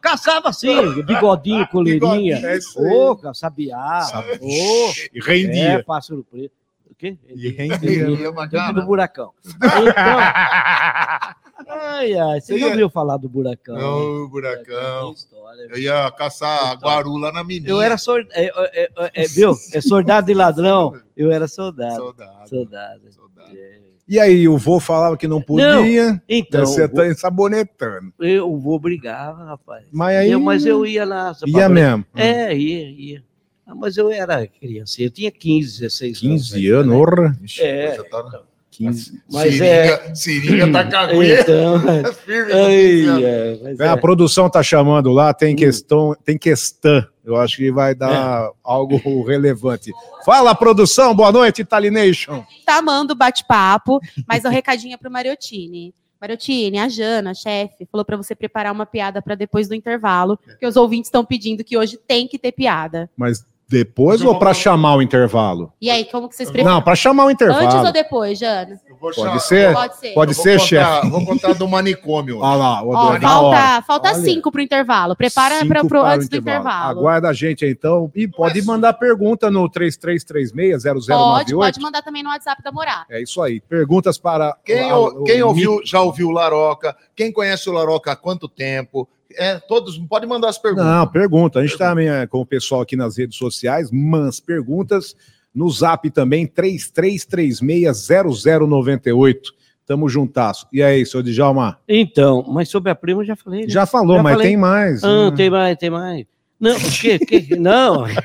S4: Caçava assim, bigodinho, coleirinha.
S3: É isso aí.
S4: Ô, sabiá. Ô,
S3: e
S4: é,
S3: rendia.
S4: pássaro preto. O quê?
S3: E
S2: Ele
S3: rendia.
S2: ia pra
S4: Dentro
S2: cá,
S4: do
S2: né?
S4: buracão. Então, ai, ai, você não
S2: ia-
S4: ouviu falar do buracão? né?
S2: Ô,
S4: Tem
S2: buracão.
S4: história.
S2: Eu ia caçar guaru lá na menina.
S4: Eu era soldado, é, é, é, é, viu? É soldado de ladrão. Eu era soldado.
S2: Soldado.
S4: Soldado.
S2: soldado.
S4: É.
S3: E aí, o vô falava que não podia.
S4: Então,
S3: você tá
S4: vou,
S3: ensabonetando.
S4: eu vou brigava, rapaz.
S3: Mas aí.
S4: Eu- mas eu ia lá.
S3: Ia
S4: pra-
S3: mesmo.
S4: É, ia, ia. Ah, mas eu era criança, eu tinha 15, 16
S3: 15
S4: ainda,
S3: anos,
S4: né?
S3: orra.
S2: Ixi,
S4: É.
S2: já tá...
S3: 15.
S4: Mas
S2: seringa, seringa tá cagueta.
S4: Então,
S2: firme.
S4: ai, é, mas
S3: É, A
S4: é.
S3: produção tá chamando lá, tem
S4: Hum.
S3: questão, tem questão. Eu acho que vai dar algo relevante. Fala, produção, boa noite, Italination.
S1: tá amando o bate-papo, mas o recadinho é pro Mariottini. Mariottini, a Jana, a chefe, falou para você preparar uma piada para depois do intervalo, porque os ouvintes estão pedindo que hoje tem que ter piada.
S3: Mas depois ou para chamar o intervalo?
S1: E aí, como que vocês preferem?
S3: Não, para chamar o
S1: Antes ou
S3: intervalo.
S1: depois, Jana?
S2: Eu vou
S3: Pode
S2: chamar-
S3: ser?
S1: Pode ser.
S3: Pode ser,
S2: contar-
S3: chefe.
S2: Vou contar do manicômio.
S3: Olha lá, o
S1: Ó, falta, falta
S3: Olha.
S1: cinco pro intervalo. Prepara
S3: Cinco
S1: para pro
S3: para o
S1: antes do intervalo.
S3: Aguarda a gente então. E pode
S2: Mas-
S3: mandar pergunta no 3336-0098.
S1: Pode, pode mandar também no WhatsApp da Morada.
S3: É isso aí. Perguntas para.
S2: Quem,
S3: o- o-
S2: quem
S3: o-
S2: ouviu, já ouviu Laroca? Quem conhece o Laroca há quanto tempo? É, todos, pode mandar as perguntas.
S3: Não, pergunta. A gente está com o pessoal aqui nas redes sociais, mas perguntas no zap também, 33360098. Tamo juntasso. E aí, senhor Djalma?
S4: Então, mas sobre a prima eu já falei. né?
S3: Já falou,
S4: Já
S3: mas
S4: falei.
S3: tem mais.
S4: Ah,
S3: né?
S4: tem mais, tem mais. Não, o quê? Que- não.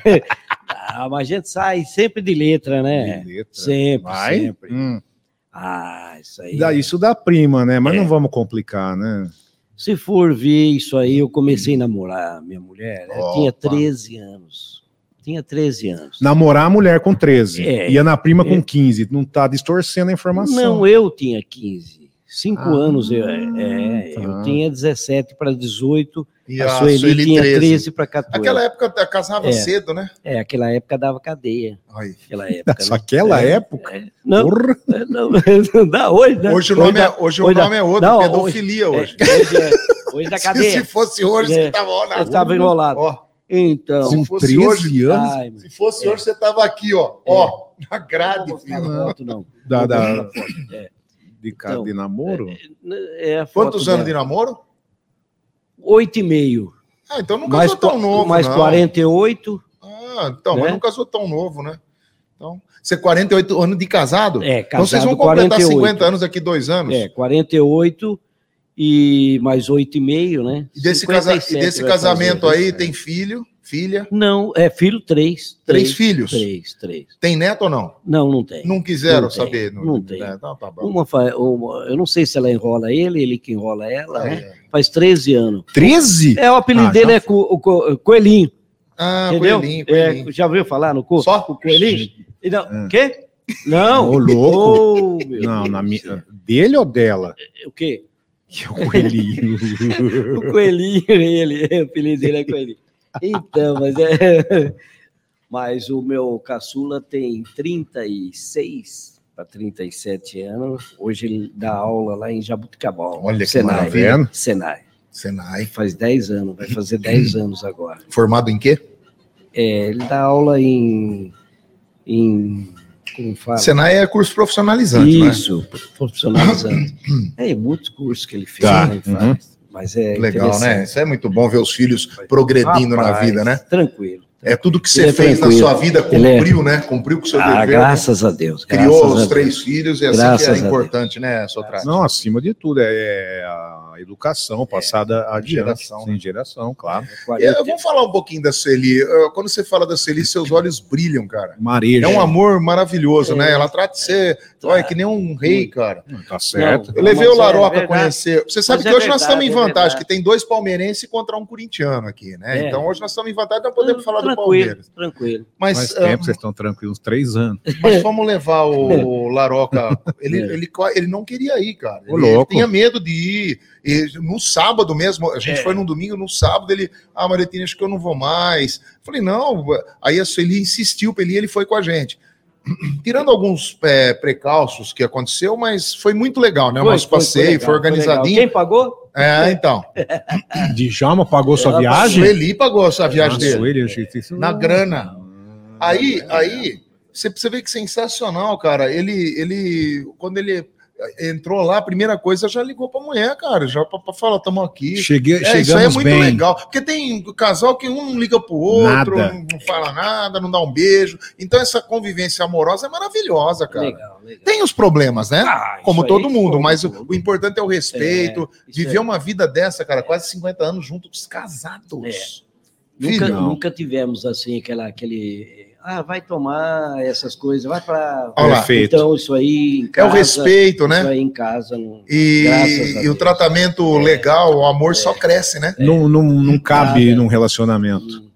S4: Ah, mas a gente sai sempre de letra, né?
S3: De letra.
S4: Sempre,
S3: Vai?
S4: sempre.
S3: Hum.
S4: Ah, isso aí.
S3: Dá isso da prima, né? Mas
S4: É.
S3: não vamos complicar, né?
S4: Se for ver isso aí, eu comecei a namorar minha mulher. Eu
S2: Opa.
S4: tinha 13 anos. Tinha 13 anos.
S3: Namorar a mulher com 13.
S4: É.
S3: Ia na prima com
S4: É.
S3: 15. Não tá distorcendo a informação.
S4: Não, eu tinha 15. Cinco
S3: Ah,
S4: anos. Eu, é,
S3: tá.
S4: eu tinha 17 para 18.
S2: E
S4: a Sueli, tinha 13 para 14.
S2: Aquela época casava
S4: É.
S2: cedo, né?
S4: É, aquela época dava cadeia.
S2: Aí.
S4: Aquela época.
S3: Só
S4: né?
S3: aquela
S4: É.
S3: época.
S4: Não,
S3: Porra.
S4: é, não, não dá hoje, né?
S2: Hoje o nome,
S4: dá-
S2: é, hoje o
S4: hoje dá-
S2: nome é outro,
S4: Não,
S2: pedofilia
S4: É,
S2: hoje.
S4: hoje, é, hoje da
S2: Se,
S4: cadeia.
S2: se fosse hoje,
S4: É.
S2: você na
S4: estava enrolado.
S2: Ó,
S4: Então.
S2: Se fosse
S3: 13
S2: hoje-
S3: anos.
S4: ai,
S2: se fosse
S4: É.
S2: hoje, você tava aqui, ó. Ó, na grade,
S4: não não.
S3: Da,
S4: Não
S3: da-
S4: foto. É.
S3: de,
S4: Então,
S3: de namoro?
S4: É a foto
S2: Quantos anos de
S4: dela.
S2: namoro?
S4: Oito e meio.
S2: Ah, então não
S4: Mais,
S2: casou tão novo,
S4: mais
S2: não.
S4: 48.
S2: Ah, então, mas
S4: né?
S2: não casou tão novo, né? Então, você 48 anos de casado?
S4: É,
S2: então vocês
S4: casado
S2: vão completar
S4: 48.
S2: 50 anos daqui dois anos?
S4: É, 48 e mais oito e meio, né?
S2: E desse, casa- e
S4: 57
S2: desse casamento
S4: fazer.
S2: aí, tem filho, filha,
S4: Não, é filho três.
S2: três filhos.
S4: Três, três.
S2: Tem neto ou não?
S4: Não, não tem.
S2: Não quiseram
S4: Não
S2: saber.
S4: não tem.
S2: É, então tá bom.
S4: Uma, uma- eu não sei se ela enrola ele, ele que enrola ela, né?
S2: É.
S4: Faz 13 anos.
S3: 13?
S4: É, o apelido
S3: Ah,
S4: dele é co, o co- Coelhinho,
S2: Ah,
S4: entendeu?
S2: coelhinho, coelhinho.
S4: É, já ouviu falar no co,
S2: Só?
S4: o Coelhinho? E não,
S3: É.
S4: Quê? Não.
S3: Ô, louco.
S4: Oh,
S3: Não, na minha. Dele ou dela?
S4: O quê?
S3: Que é o coelhinho.
S4: O Coelhinho, ele, o apelido dele é Coelhinho. Então, mas é... Mas o meu caçula tem 36 para 37 anos. Hoje ele dá aula lá em Jabuticabal.
S2: Olha que
S4: Senai.
S2: maravilha.
S4: Senai.
S2: Senai.
S4: Faz 10 anos, vai fazer 10 anos agora.
S2: Formado em quê?
S4: É, ele dá aula em. em como fala?
S2: Senai é curso profissionalizante, né?
S4: Isso, profissionalizante. é, muitos cursos que ele fez,
S3: Tá,
S4: né, ele
S3: uhum.
S4: faz. Mas é
S2: Legal, né? Isso é muito bom ver os filhos progredindo na
S4: Rapaz,
S2: vida, né?
S4: Tranquilo.
S2: É tudo que você
S4: é
S2: fez na
S4: tranquilo.
S2: sua vida,
S4: é-
S2: cumpriu, né? Cumpriu com o seu
S4: Ah,
S2: dever.
S4: graças a Deus.
S2: Criou
S4: graças
S2: os três
S4: Deus.
S2: filhos e assim
S4: Graças
S2: que é
S4: Deus.
S2: importante, né, Sotrate?
S3: Não, acima de tudo, é a educação passada adiante.
S2: geração,
S3: Sim, geração, claro.
S4: 40
S2: eh, Vamos falar um pouquinho da Celi. Quando você fala da Celi, seus olhos brilham, cara.
S3: Mareja.
S2: É um amor maravilhoso,
S4: É.
S2: né? Ela trata de ser, olha, que nem um rei, cara.
S3: Tá certo.
S2: Eu levei o
S4: é
S2: Laroca a
S4: verdade.
S2: conhecer. Você sabe
S4: Mas
S2: que
S4: é
S2: hoje nós estamos em
S4: verdade, é
S2: vantagem,
S4: verdade.
S2: que tem dois palmeirenses contra um corintiano aqui, né?
S4: É.
S2: Então hoje nós estamos em vantagem, não podemos falar do Palmeiras.
S4: Tranquilo.
S2: Mas,
S3: Faz
S2: ah,
S3: tempo, vocês estão tranquilos, três anos.
S2: mas vamos levar o Laroca. Ele,
S4: É.
S2: ele, ele não queria ir, cara. Ele, ele tinha medo de ir. E no sábado mesmo, a gente
S4: É.
S2: foi num domingo, no sábado ele, ah, Maritinha, acho que eu não vou mais. Falei, não. Aí a Sueli insistiu pra ele e ele foi com a gente. Tirando alguns é, precalços que aconteceu, mas foi muito legal, né? O
S4: Foi,
S2: nosso
S4: foi,
S2: passeio,
S4: legal,
S2: foi
S4: legal.
S2: organizadinho.
S4: Quem pagou?
S2: É, então.
S3: Djalma pagou sua
S4: Ela
S3: viagem?
S2: Sueli pagou viagem
S3: Ah,
S2: dele.
S3: Sueli, eu achei que isso-
S2: Na grana.
S3: Ah,
S2: Aí, aí, você precisa ver que sensacional, cara. Ele, ele, quando ele entrou lá, a primeira coisa já ligou pra mulher, cara, já pra, pra falar, tamo aqui.
S3: Cheguei,
S2: É, isso aí é
S3: chegamos
S2: muito
S3: bem.
S2: legal, porque tem casal que um não liga pro outro,
S3: Nada.
S2: não, não fala nada, não dá um beijo. Então essa convivência amorosa é maravilhosa, cara.
S4: Legal, legal.
S2: Tem os problemas, né?
S4: Ah,
S2: Como todo
S4: aí,
S2: mundo,
S4: como
S2: mas o,
S4: tudo.
S2: o importante é o respeito,
S4: É,
S2: viver uma vida dessa, cara, quase 50 anos juntos, casados.
S4: Nunca,
S2: Filho,
S4: nunca tivemos assim aquela, aquele. Ah, vai tomar essas coisas, vai para.
S2: Olha lá.
S3: Perfeito.
S4: Então, isso aí em
S2: é
S4: casa.
S2: o respeito, né?
S4: Isso aí em casa. Não...
S2: E, e o tratamento legal, o amor só cresce, né?
S3: Não, não, não cabe
S4: Nada.
S3: num relacionamento,
S4: Hum,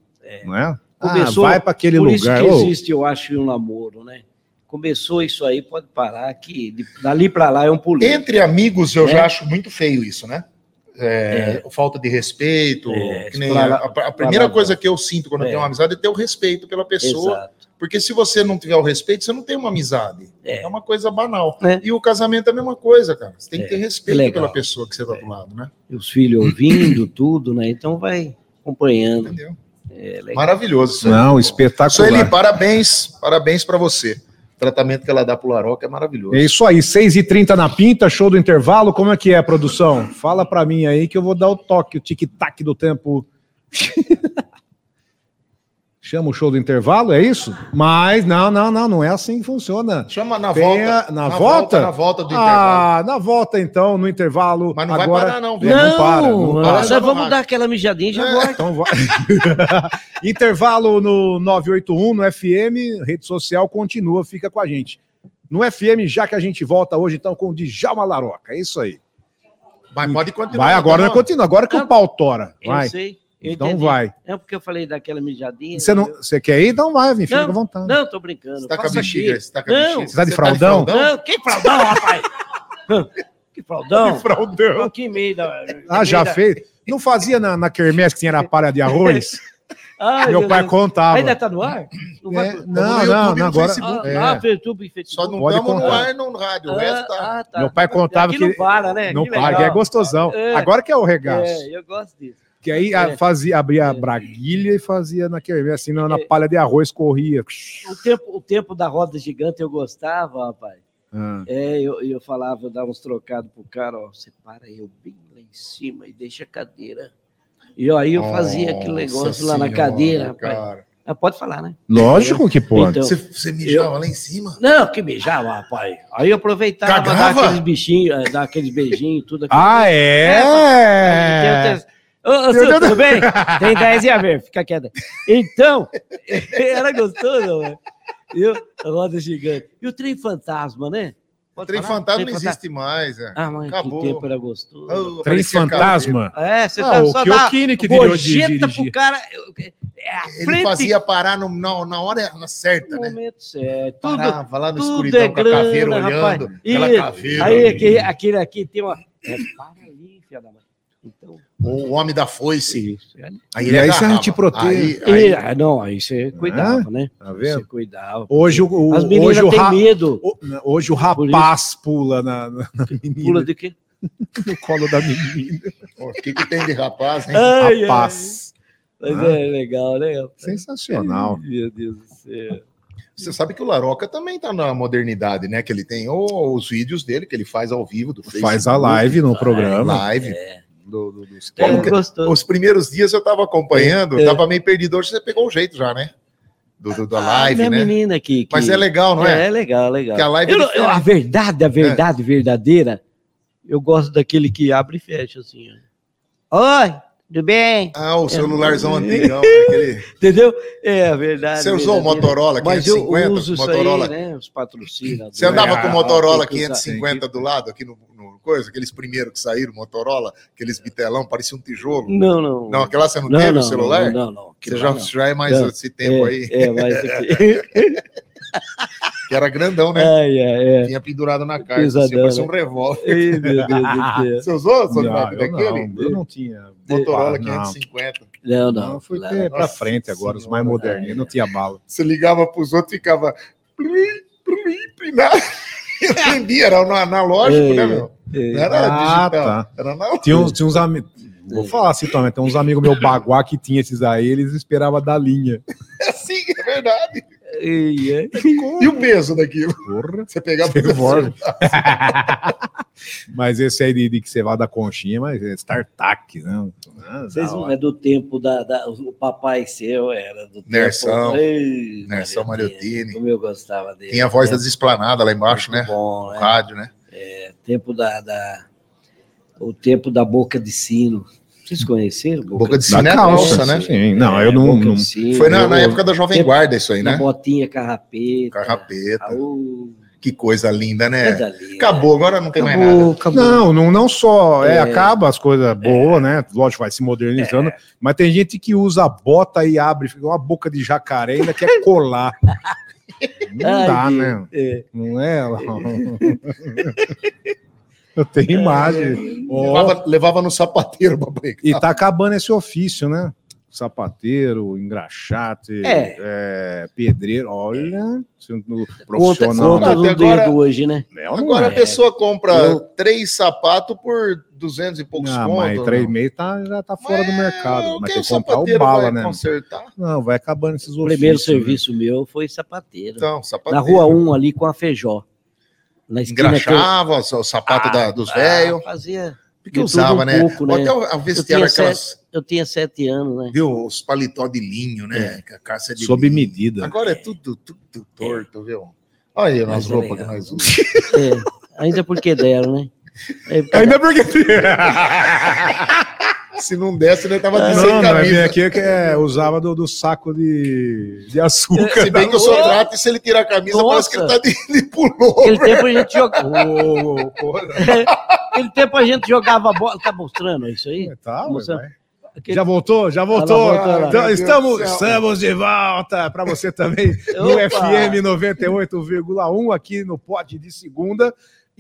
S3: não é?
S4: Começou-
S3: ah, vai para aquele
S4: Por isso
S3: lugar.
S4: que
S3: Ô,
S4: existe, eu acho, um namoro, né? Começou isso aí, pode parar, que dali para lá é um pulinho.
S2: Entre amigos, eu
S4: É.
S2: já acho muito feio isso, né? É, Falta de respeito.
S4: É,
S2: que nem
S4: pra
S2: a, a-
S4: pra
S2: primeira coisa que eu sinto quando eu
S4: É.
S2: tenho uma amizade é ter o respeito pela pessoa.
S4: Exato.
S2: Porque se você não tiver o respeito, você não tem uma amizade. É,
S4: É.
S2: uma coisa banal.
S4: É.
S2: E o casamento é a mesma coisa, cara. Você tem que
S4: É.
S2: ter respeito
S4: Legal.
S2: pela pessoa que você tá do lado, né?
S4: E os filhos ouvindo tudo, né? Então vai acompanhando.
S2: Entendeu?
S4: É legal.
S2: Maravilhoso.
S3: Não, espetacular.
S2: Sueli, parabéns, parabéns para você. Tratamento que ela dá pro Laroca é maravilhoso.
S3: É isso aí, 6h30 na pinta, show do intervalo. Como é que é produção? Fala pra mim aí que eu vou dar o toque, o tic-tac do tempo. Chama o show do intervalo, é isso? Mas não, não, não, não é assim que funciona.
S2: Chama na
S3: Tem
S2: volta.
S3: a- na volta?
S2: Na volta do intervalo.
S3: Ah, na volta então, no intervalo.
S2: Mas não vai
S3: agora...
S2: parar não, viu?
S3: Não, para, não para.
S4: Nós
S2: no
S4: vamos dar aquela mijadinha e já
S2: É.
S4: volta.
S3: Então vai. Intervalo no 981, no FM, rede social continua, fica com a gente. No FM, já que a gente volta hoje, então, com o Djalma Laroca. É isso aí.
S2: Mas pode continuar.
S3: Vai agora? Continua. Agora que o pau tora.
S4: Eu
S3: Vai.
S4: sei. Eu
S3: Então
S4: entendi.
S3: vai.
S4: É porque eu falei daquela mijadinha.
S3: Você, não, você quer ir? Então vai, Vim, fica
S4: Não,
S3: à vontade.
S4: Não, tô brincando.
S2: Você tá com a bexiga? Você tá com a
S4: Não.
S2: bexiga?
S3: Você tá de fraldão?
S4: Não, que fraldão, rapaz? que fraldão?
S3: Fraldão.
S4: Tô aqui em meio da...
S3: Ah, já
S4: da-
S3: fez? Não fazia na, na quermesse que tinha na palha de arroz?
S4: Ai,
S3: Meu pai
S4: Deus.
S3: contava.
S4: Ainda tá no ar? Não
S3: É, não,
S2: no
S3: não, não, agora.
S4: Ah,
S3: é.
S4: ah, YouTube e Facebook.
S2: Só não
S3: Pode
S2: estamos no ar e no rádio. O
S4: Ah,
S2: resto tá.
S4: ah, tá.
S3: Meu pai contava
S4: Aqui
S3: que
S4: não para, né?
S3: não
S4: Que
S3: paga,
S4: legal.
S3: é gostosão.
S4: É.
S3: Agora que é o regaço.
S4: É, eu gosto disso.
S3: Que aí a-
S4: É.
S3: fazia, abria a
S4: É.
S3: braguilha e fazia na quermesse, assim, na, na
S4: É.
S3: palha de arroz, corria.
S4: O tempo, o tempo da roda gigante eu gostava, rapaz.
S3: Ah.
S4: É, eu, eu falava, eu dava uns trocados pro cara, ó, você para eu bem lá em cima e deixa a cadeira. E aí eu fazia aquele negócio
S2: Nossa
S4: lá na
S2: Senhora,
S4: cadeira, rapaz.
S2: cara.
S4: Ah, pode falar, né?
S3: Lógico que pode.
S4: Então,
S2: Você, você mijava lá em cima?
S4: Não, que beijava, rapaz. Aí eu aproveitava,
S2: Cagava?
S4: dar aqueles bichinhos, eh, dar aqueles beijinhos, tudo aquilo.
S3: Ah,
S4: Tem-
S3: é?
S4: tem- Ô, ô, Sil, tudo bem? Tem 10 e a ver, fica quieto. Então, era gostoso? A roda gigante. E o trem fantasma, né?
S2: O
S4: Pode
S2: trem
S4: falar?
S2: fantasma
S4: Trem
S2: não existe mais. É.
S4: Ah, mas
S2: Acabou.
S4: que tempo era gostoso.
S2: Oh,
S3: Trem fantasma.
S4: É, você
S3: Ah,
S4: tá
S3: o
S4: só dá
S3: que virou de dirigir.
S4: pro cara. É
S2: Ele fazia parar no, na, na hora certa,
S4: no
S2: né?
S4: momento certo. Tudo,
S2: Parava lá no
S4: tudo
S2: escuridão
S4: é
S2: com a caveira
S4: grana,
S2: olhando.
S4: rapaz.
S2: Aquela
S4: E-
S2: caveira.
S4: Aí aquele, aquele aqui tem uma. É, para aí, filha da mãe. Então,
S2: O homem da foice.
S4: é.
S2: Aí
S3: E aí você
S2: agarrava.
S3: te protege.
S2: Aí, aí-
S4: ah, não, aí você cuidava, né?
S3: Tá
S4: Você
S3: vendo?
S4: cuidava.
S3: Hoje o, o-
S4: As meninas
S3: hoje o, ra-
S4: medo.
S3: o- hoje o rapaz pula na, na, na menina,
S4: Pula de quê?
S3: no colo da menina.
S2: O que, que tem de rapaz, hein?
S4: Ai,
S3: rapaz.
S4: ai. Mas é legal, né?
S3: Sensacional.
S4: Meu Deus do céu.
S2: Você sabe que o Laroca também tá na modernidade, né? Que ele tem os vídeos dele que ele faz ao vivo do
S3: Faz a live no programa.
S2: Live.
S3: Do, do,
S4: É
S2: que-
S4: gostoso.
S2: Os primeiros dias eu tava acompanhando,
S4: É.
S2: tava meio perdido. Hoje você pegou o jeito já, né? Do, do- da live,
S4: minha
S2: né?
S4: menina aqui.
S2: Mas é legal, não é?
S4: É, legal, legal.
S2: Porque a live é
S4: Eu eu- a verdade, a verdade verdadeira, eu gosto daquele que abre e fecha, assim. ó. Oi, tudo bem?
S2: Ah, o celularzão
S4: É.
S2: antigão. Aquele...
S4: Entendeu? É a verdade.
S2: Você usou o. Motorola
S4: Mas eu
S2: 550?
S4: uso
S2: Motorola...
S4: aí, né? Os patrocinadores.
S2: Você andava com o
S3: Ah,
S2: Motorola
S4: tem que usar.
S2: 550 do lado, aqui no coisa, aqueles primeiros que saíram, Motorola, aqueles bitelão, parecia um tijolo.
S4: Não, não.
S2: Não, aquela você não,
S4: não,
S2: teve
S4: não,
S2: o celular?
S4: Não, não. não.
S2: Você já,
S4: não.
S2: já é mais
S4: Não.
S2: esse tempo
S4: é,
S2: aí,
S4: É, aqui.
S2: que era grandão, né?
S4: Ai, ai, é.
S2: Tinha pendurado na carta,
S4: Pesadão,
S2: assim, parecia um revólver. Você usou,
S3: Não,
S2: Sonora,
S3: eu,
S2: daquele?
S3: não, eu não tinha.
S2: Motorola
S3: Ah, não.
S2: 550.
S4: Não,
S3: Não,
S4: não.
S3: pra
S2: Nossa
S3: frente agora, os mais
S2: Senhora.
S3: moderninhos, não tinha bala.
S2: Você ligava pros outros e ficava. plim, plim, plim, Eu prendia, era analógico, né, meu? Não era
S3: Ah,
S2: digital.
S3: tá.
S2: Era analógico.
S3: Tinha uns, tinha uns amigos. Vou falar assim também, tem uns amigos meu baguá que tinha esses aí, eles esperavam da linha.
S2: É assim, é verdade. E o peso daquilo?
S3: Porra.
S2: Você pegava
S3: Revólver. Mas esse aí de, de que você vai da conchinha, mas é StarTAC, né? Ah,
S4: Vocês não é do tempo da, da- O papai seu era do tempo.
S2: Nersão.
S4: Ei,
S2: Nersão
S4: Mariotini.
S2: Mariotini.
S4: Como eu gostava dele.
S2: Tinha a voz
S4: Tempo
S2: das esplanadas lá embaixo, né?
S4: muito Bom,
S2: No
S4: né?
S2: rádio, né?
S4: Tempo da, da- O tempo da boca de sino. Vocês conheceram?
S2: Boca de
S3: Da
S2: sino é
S3: calça,
S2: calça, né?
S3: Sim, não,
S4: É,
S3: eu não.
S4: boca
S3: não-
S4: de sino,
S2: Foi na, na época da Jovem Guarda isso aí, né?
S4: botinha carrapeta.
S2: Carrapeta. Que coisa linda, né?
S4: coisa linda.
S2: Acabou, agora não tem mais nada.
S4: Acabou, acabou.
S3: Não, não, não só é,
S4: É.
S3: acaba as coisas boas, né? Lógico, vai se modernizando, mas tem gente que usa a bota e abre, fica uma boca de jacaré e ainda quer colar. Não
S4: Ai,
S3: dá, né?
S4: É.
S3: Não é? Eu tenho imagem. Ó,
S2: Levava, levava no sapateiro pra brincar.
S3: E tá acabando esse ofício, né? sapateiro, engraxate,
S4: É.
S3: é, pedreiro, olha, sendo
S4: Conta,
S3: profissional.
S4: conta do
S2: Até agora-
S4: hoje, né?
S3: É
S2: Agora
S3: é?
S2: a pessoa compra
S4: Eu-
S2: três sapatos por 200 e poucos
S3: Não,
S2: conto.
S3: mas três meses tá, já tá fora do
S2: Mas
S3: mercado. Mas
S2: quem
S3: tem que comprar o
S2: sapateiro
S3: bala,
S2: vai
S3: né?
S2: consertar?
S3: Não, vai acabando esses
S4: O primeiro
S3: ofícios, né?
S4: serviço meu foi sapateiro.
S2: Então,
S4: Na
S2: sapateiro.
S4: rua 1 ali com a Feijó. Na esquina que eu-
S2: Engraxava o sapato da- dos
S4: Ah,
S2: velhos.
S4: Fazia.
S2: Porque
S4: de
S2: usava,
S4: tudo um
S2: né?
S4: pouco, né?
S2: Até a vestiário,
S4: Eu tinha
S2: aquelas,
S4: Eu tinha sete anos, né?
S2: viu? Os paletó de linho, né? A caça é de
S3: Sob
S2: linho.
S3: medida.
S2: Agora é tudo, tudo torto, viu? Olha aí
S4: é
S2: roupas que nós usamos.
S4: É, ainda porque deram, né? É,
S3: Ainda porque.
S2: Se não desse, ele tava de sem
S3: Não, não, é
S2: camisa.
S3: aqui que é, usava do, do saco de, de açúcar.
S2: Se bem que eu sou trato, e se ele tirar a camisa,
S4: Nossa.
S2: parece que ele tá de, de pullover.
S4: Aquele tempo a gente jogava.
S3: Porra.
S4: Aquele tempo a gente jogava bola. Tá mostrando isso aí?
S3: Tá,
S4: Moça,
S3: vai.
S4: Aquele-
S3: Já voltou? Já voltou?
S4: Lá, voltou lá.
S3: Então,
S2: Meu Deus
S3: estamos, estamos de volta para você também no! FM 98,1 aqui no Pod de segunda.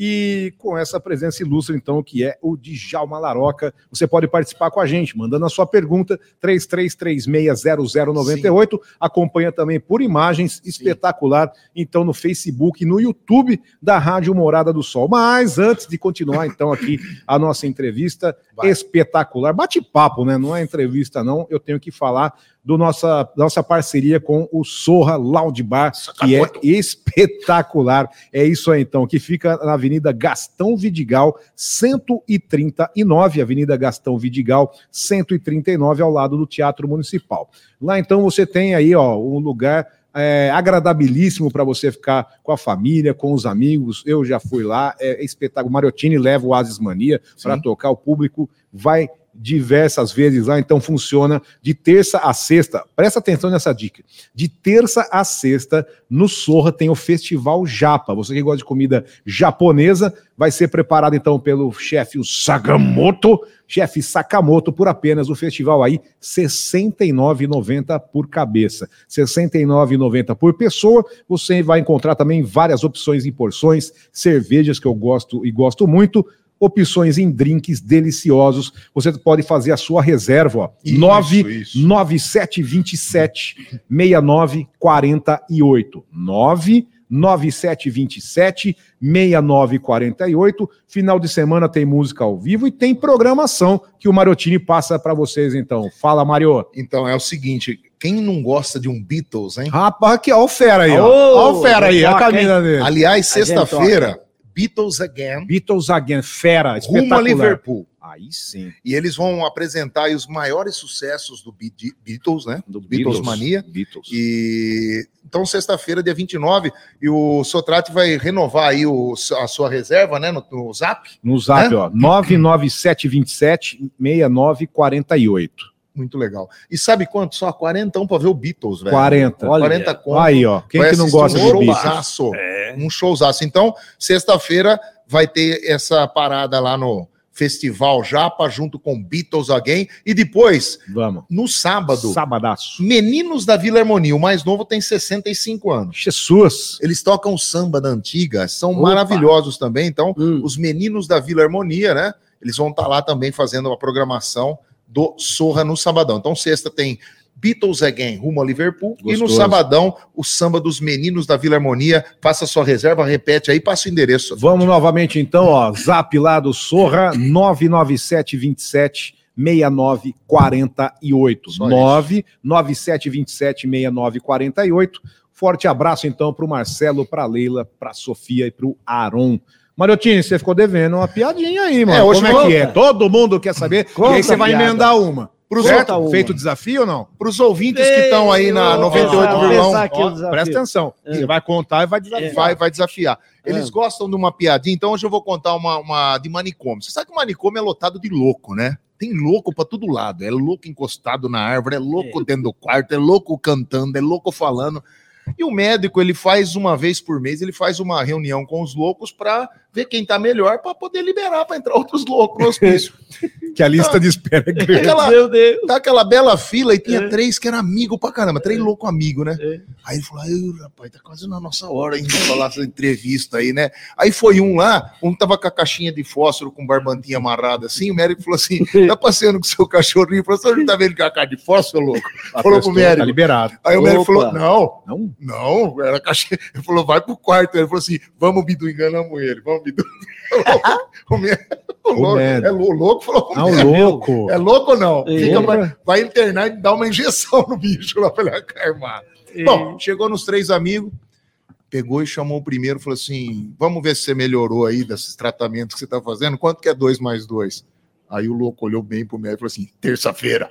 S3: E com essa presença ilustre, então, que é o Djalma Laroca. Você pode participar com a gente, mandando a sua pergunta, 33360098. Acompanha também por imagens, espetacular, então, no Facebook e no YouTube da Rádio Morada do Sol. Mas antes de continuar, então, aqui a nossa entrevista
S2: Vai.
S3: espetacular, bate-papo, né? Não é entrevista, não. Eu tenho que falar do nossa, nossa parceria com o Sorra Loud Bar, que é espetacular. É isso aí, então, que fica na Avenida Gastão Vidigal, 139, Avenida Gastão Vidigal, 139, ao lado do Teatro Municipal. Lá, então, você tem aí, ó, um lugar é, agradabilíssimo para você ficar com a família, com os amigos. Eu já fui lá, é espetáculo. Mariottini leva o Asis Mania para tocar, o público vai diversas vezes lá, então funciona de terça a sexta. Presta atenção nessa dica. De terça a sexta, no Sorra tem o Festival Japa. Você que gosta de comida japonesa, vai ser preparado então pelo chefe Sakamoto, chefe Sakamoto, por apenas o festival aí, R$ 69,90 por cabeça. R$ 69,90 por pessoa. Você vai encontrar também várias opções em porções, cervejas que eu gosto e gosto muito, opções em drinks deliciosos. Você pode fazer a sua reserva, ó.
S2: Isso,
S3: 9
S2: isso.
S3: 9727 6948. 9 9727 6948. Final de semana tem música ao vivo e tem programação que o Marotini passa para vocês então. Fala, Mario.
S2: Então é o seguinte: quem não gosta de um Beatles, hein?
S3: Rapaz, aqui, ó o fera aí, ó.
S4: Ô,
S3: Ó o fera aí, a camisa dele.
S2: Aliás, sexta-feira, Beatles Again,
S3: Beatles Again, fera,
S2: rumo a
S3: espetacular.
S2: Liverpool.
S3: Aí sim.
S2: E eles vão apresentar os maiores sucessos do Beatles, né?
S3: Do
S2: Beatles Mania.
S3: Beatles.
S2: E então, sexta-feira, dia 29, e o Sotrate vai renovar aí o- a sua reserva, né? No, no Zap.
S3: No zap,
S2: Né?
S3: ó, 99727 6948.
S2: Muito legal. E sabe quanto? Só 40 para ver o Beatles, velho.
S3: 40.
S4: Olha,
S2: 40 conto.
S3: Aí, ó. Quem que não gosta
S2: um
S3: de Beatles?
S2: showzaço. Um showzaço. Então, sexta-feira vai ter essa parada lá no Festival Japa, junto com Beatles Again. E depois,
S3: Vamos.
S2: no sábado,
S3: Sabadaço.
S2: Meninos da Vila Harmonia. O mais novo tem 65 anos.
S3: Jesus.
S2: Eles tocam samba da antiga, são
S4: Opa.
S2: maravilhosos também. Então,
S4: Hum.
S2: os meninos da Vila Harmonia, né? Eles vão estar lá também fazendo uma programação do Sorra no sabadão. Então, sexta tem Beatles Again rumo a Liverpool e no
S3: Gostoso.
S2: sabadão o samba dos meninos da Vila Harmonia. Faça sua reserva, repete aí, passa o endereço.
S3: Vamos novamente então, ó. Zap lá do Sorra, 99727 6948.
S2: Só
S3: 99727 6948. Forte abraço então para o Marcelo, para a Leila, para a Sofia e para o Aron. Mariotinho, você ficou devendo uma piadinha aí, mano.
S2: É, hoje
S3: Como é que é? Todo mundo quer saber.
S4: Conta
S3: e aí você vai
S4: piada.
S3: emendar uma.
S2: Pros
S3: Certo?
S4: outros-
S3: Feito o desafio ou não?
S2: Para os ouvintes que estão aí na
S4: Ei,
S2: 98
S4: ó,
S2: Virlão,
S4: pensar aqui o
S3: Ó,
S4: desafio.
S3: presta atenção.
S4: É.
S3: Você vai contar e vai desafiar.
S2: vai, vai desafiar. Eles
S4: É.
S2: gostam de uma piadinha, então hoje eu vou contar uma, uma de manicômio. Você sabe que o manicômio é lotado de louco, né? Tem louco para todo lado. É louco encostado na árvore, é louco dentro do quarto, é louco cantando, é louco falando. E o médico, ele faz uma vez por mês, ele faz uma reunião com os loucos para ver quem tá melhor para poder liberar para entrar outros loucos no hospício.
S3: Que a lista de espera é grande.
S2: Aquela,
S4: Meu Deus.
S2: tá aquela bela fila e tinha
S4: É.
S2: três que eram amigo pra caramba, três loucos amigos, né?
S4: É.
S2: Aí ele falou: Ai, rapaz, tá quase na nossa hora ainda de falar essa entrevista aí, né? Aí foi um lá, um tava com a caixinha de fósforo com barbantinha amarrada assim. O médico falou assim: tá passeando com o seu cachorrinho. Falou: você não tá vendo que é a cara de fósforo, louco? Falou pro
S3: Tá
S2: médico.
S3: liberado.
S2: Aí o médico
S4: Opa.
S2: falou: não,
S3: Não?
S2: não, era caixinha. Ele falou: vai pro quarto. Ele falou assim: vamos, Bidu, enganamos ele, vamos, Bidu. o, médico, o,
S3: O
S2: louco, é, o louco falou: pro médico,
S3: louco.
S2: é louco ou não?
S4: É.
S2: Fica, vai, vai internar e dar uma injeção no bicho lá pra ele acalmar.
S4: É.
S2: Bom, chegou nos três amigos, pegou e chamou o primeiro, falou assim: vamos ver se você melhorou aí desses tratamentos que você tá fazendo. Quanto que é dois mais dois? Aí o louco olhou bem pro médico e falou assim: terça-feira.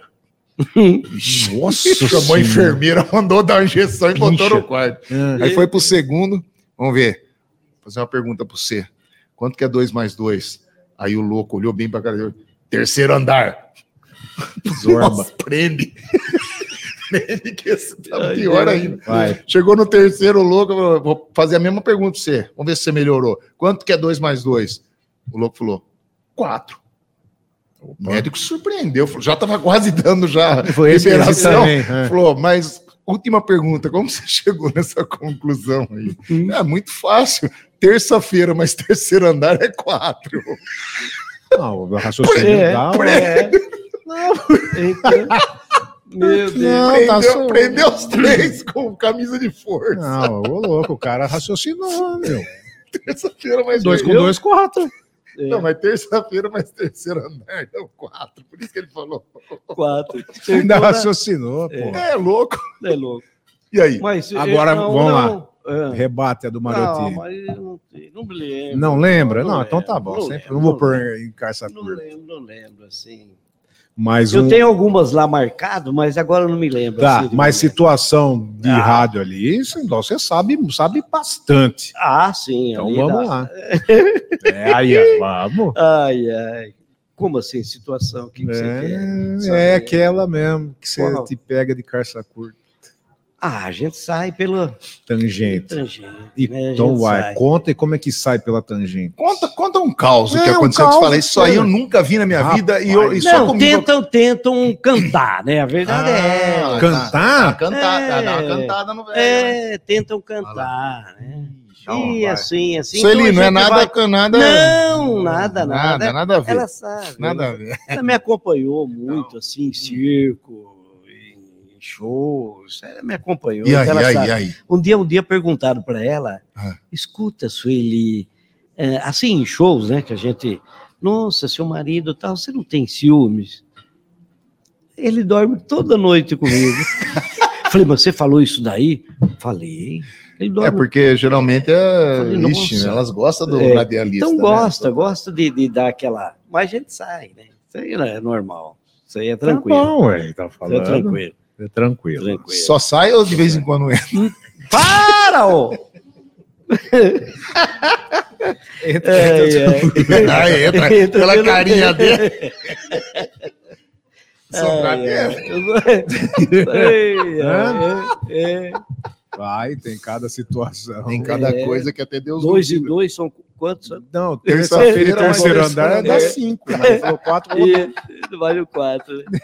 S3: Nossa
S2: Chamou a enfermeira, mandou dar uma injeção e botou no quarto.
S3: Ah,
S2: Aí foi pro segundo, vamos ver. Vou fazer uma pergunta pra você. Quanto que é dois mais dois? Aí o louco olhou bem pra cara dele. Terceiro andar.
S3: Zorba.
S2: Nossa, prende. prende que esse tá
S4: Ai,
S2: pior
S4: ai.
S2: ainda.
S3: Vai.
S2: Chegou no terceiro, o louco, eu vou fazer a mesma pergunta pra você. Vamos ver se você melhorou. Quanto que é dois mais dois? O louco falou, quatro. O médico surpreendeu, falou, já tava quase dando já
S3: Foi
S2: liberação.
S3: também. é.
S2: Falou, mas última pergunta, como você chegou nessa conclusão aí? É muito fácil. Terça-feira, mas terceiro andar é quatro.
S3: Não, o raciocínio
S4: É,
S3: dá.
S4: é. Então, meu Deus.
S3: Não, tá
S2: prendeu,
S3: só-
S2: prendeu os três com camisa de força.
S3: Não, ô louco, o cara raciocinou, meu.
S2: Terça-feira, mais
S3: Dois com
S2: dois.
S3: dois, quatro.
S4: É,
S2: Não, mas terça-feira, mas terceiro andar é o quatro. Por isso que ele falou.
S4: quatro.
S3: Ainda
S4: Acertou,
S3: raciocinou, pô.
S2: É louco.
S4: né? É louco.
S2: E aí?
S4: Mas,
S3: Agora,
S4: eh, não,
S3: vamos lá.
S4: Não. É.
S3: Rebate a do
S4: Não,
S3: Marotinho.
S4: mas não, sei, não me lembro.
S3: Não lembra? Não,
S4: Não
S3: então tá bom.
S4: não
S3: Sempre,
S4: lembro,
S3: não vou
S4: não
S3: pôr em
S4: Não
S3: curta.
S4: lembro, não lembro, assim.
S3: Mais
S4: Eu
S3: um.
S4: tenho algumas lá marcado, mas agora eu não me lembro.
S3: Tá,
S4: assim,
S3: mas situação de
S4: Ah.
S3: rádio ali, isso, então você sabe, sabe bastante.
S4: Ah, sim.
S3: Então vamos
S4: dá.
S3: lá. É, aí, vamos.
S4: Ai, ai. Como assim, situação? O que, que você quer?
S3: É, é aquela mesmo que você te pega de carça curta,
S4: Ah, a gente sai pela
S3: tangente.
S4: tangente.
S3: E
S4: né?
S3: Então vai,
S4: sai.
S3: conta e como é que sai pela tangente.
S2: Conta, conta um caos
S3: É,
S2: que
S3: um
S2: aconteceu. você
S3: caos,
S2: fala, isso aí eu nunca vi na minha
S3: Rapaz.
S2: vida. E, eu, e só
S4: Não,
S2: comigo.
S4: tentam, tentam cantar, né? A verdade é.
S2: Ah,
S3: Cantar?
S2: Dá uma cantada,
S4: É.
S2: dá uma cantada no velho. né?
S4: É, tentam cantar, né?
S2: Então,
S4: E
S2: vai.
S4: assim, assim.
S2: Sueli,
S4: então
S2: não é nada,
S4: vai-
S2: nada.
S4: Não, nada, nada.
S2: Nada, nada a ver.
S4: Ela sabe.
S2: Nada a
S4: ela,
S2: ver.
S4: ela me acompanhou muito, assim, em circo, shows. Ela me acompanhou.
S2: E aí,
S4: ela
S2: aí,
S4: sabe.
S2: aí?
S4: Um dia, um dia perguntaram para ela,
S2: Ah.
S4: escuta, Sueli, é, assim, em shows, né, que a gente, nossa, seu marido tal, você não tem ciúmes? Ele dorme toda noite comigo. Falei, mas você falou isso daí? Falei.
S2: É porque geralmente é.
S4: Falei,
S2: Ixi,
S4: nossa.
S2: elas gostam do
S4: É,
S2: radialista.
S4: então
S2: né?
S4: gosta, gosta de, de dar aquela. Mas a gente sai, né? Isso aí é normal. Isso aí é
S3: Tá
S4: tranquilo.
S3: bom, ué, tá
S4: Isso
S3: falando.
S4: é tranquilo.
S3: É tranquilo.
S4: tranquilo.
S2: Só sai ou de vez em quando entra?
S4: Para, ô!
S3: Entra,
S4: É,
S3: entra,
S4: é.
S2: Ah, entra.
S4: Entra
S2: Pela
S4: pelo-
S2: carinha dele.
S4: É, é.
S3: Vai, tem cada situação.
S2: Tem cada
S4: É.
S2: coisa que até Deus
S4: Dois
S2: duvida.
S4: dois são quantos?
S3: Não,
S2: Terça-feira,
S3: terceiro andar dá
S2: é.
S3: cinco. Mas quatro,
S4: E, vale o quatro. né?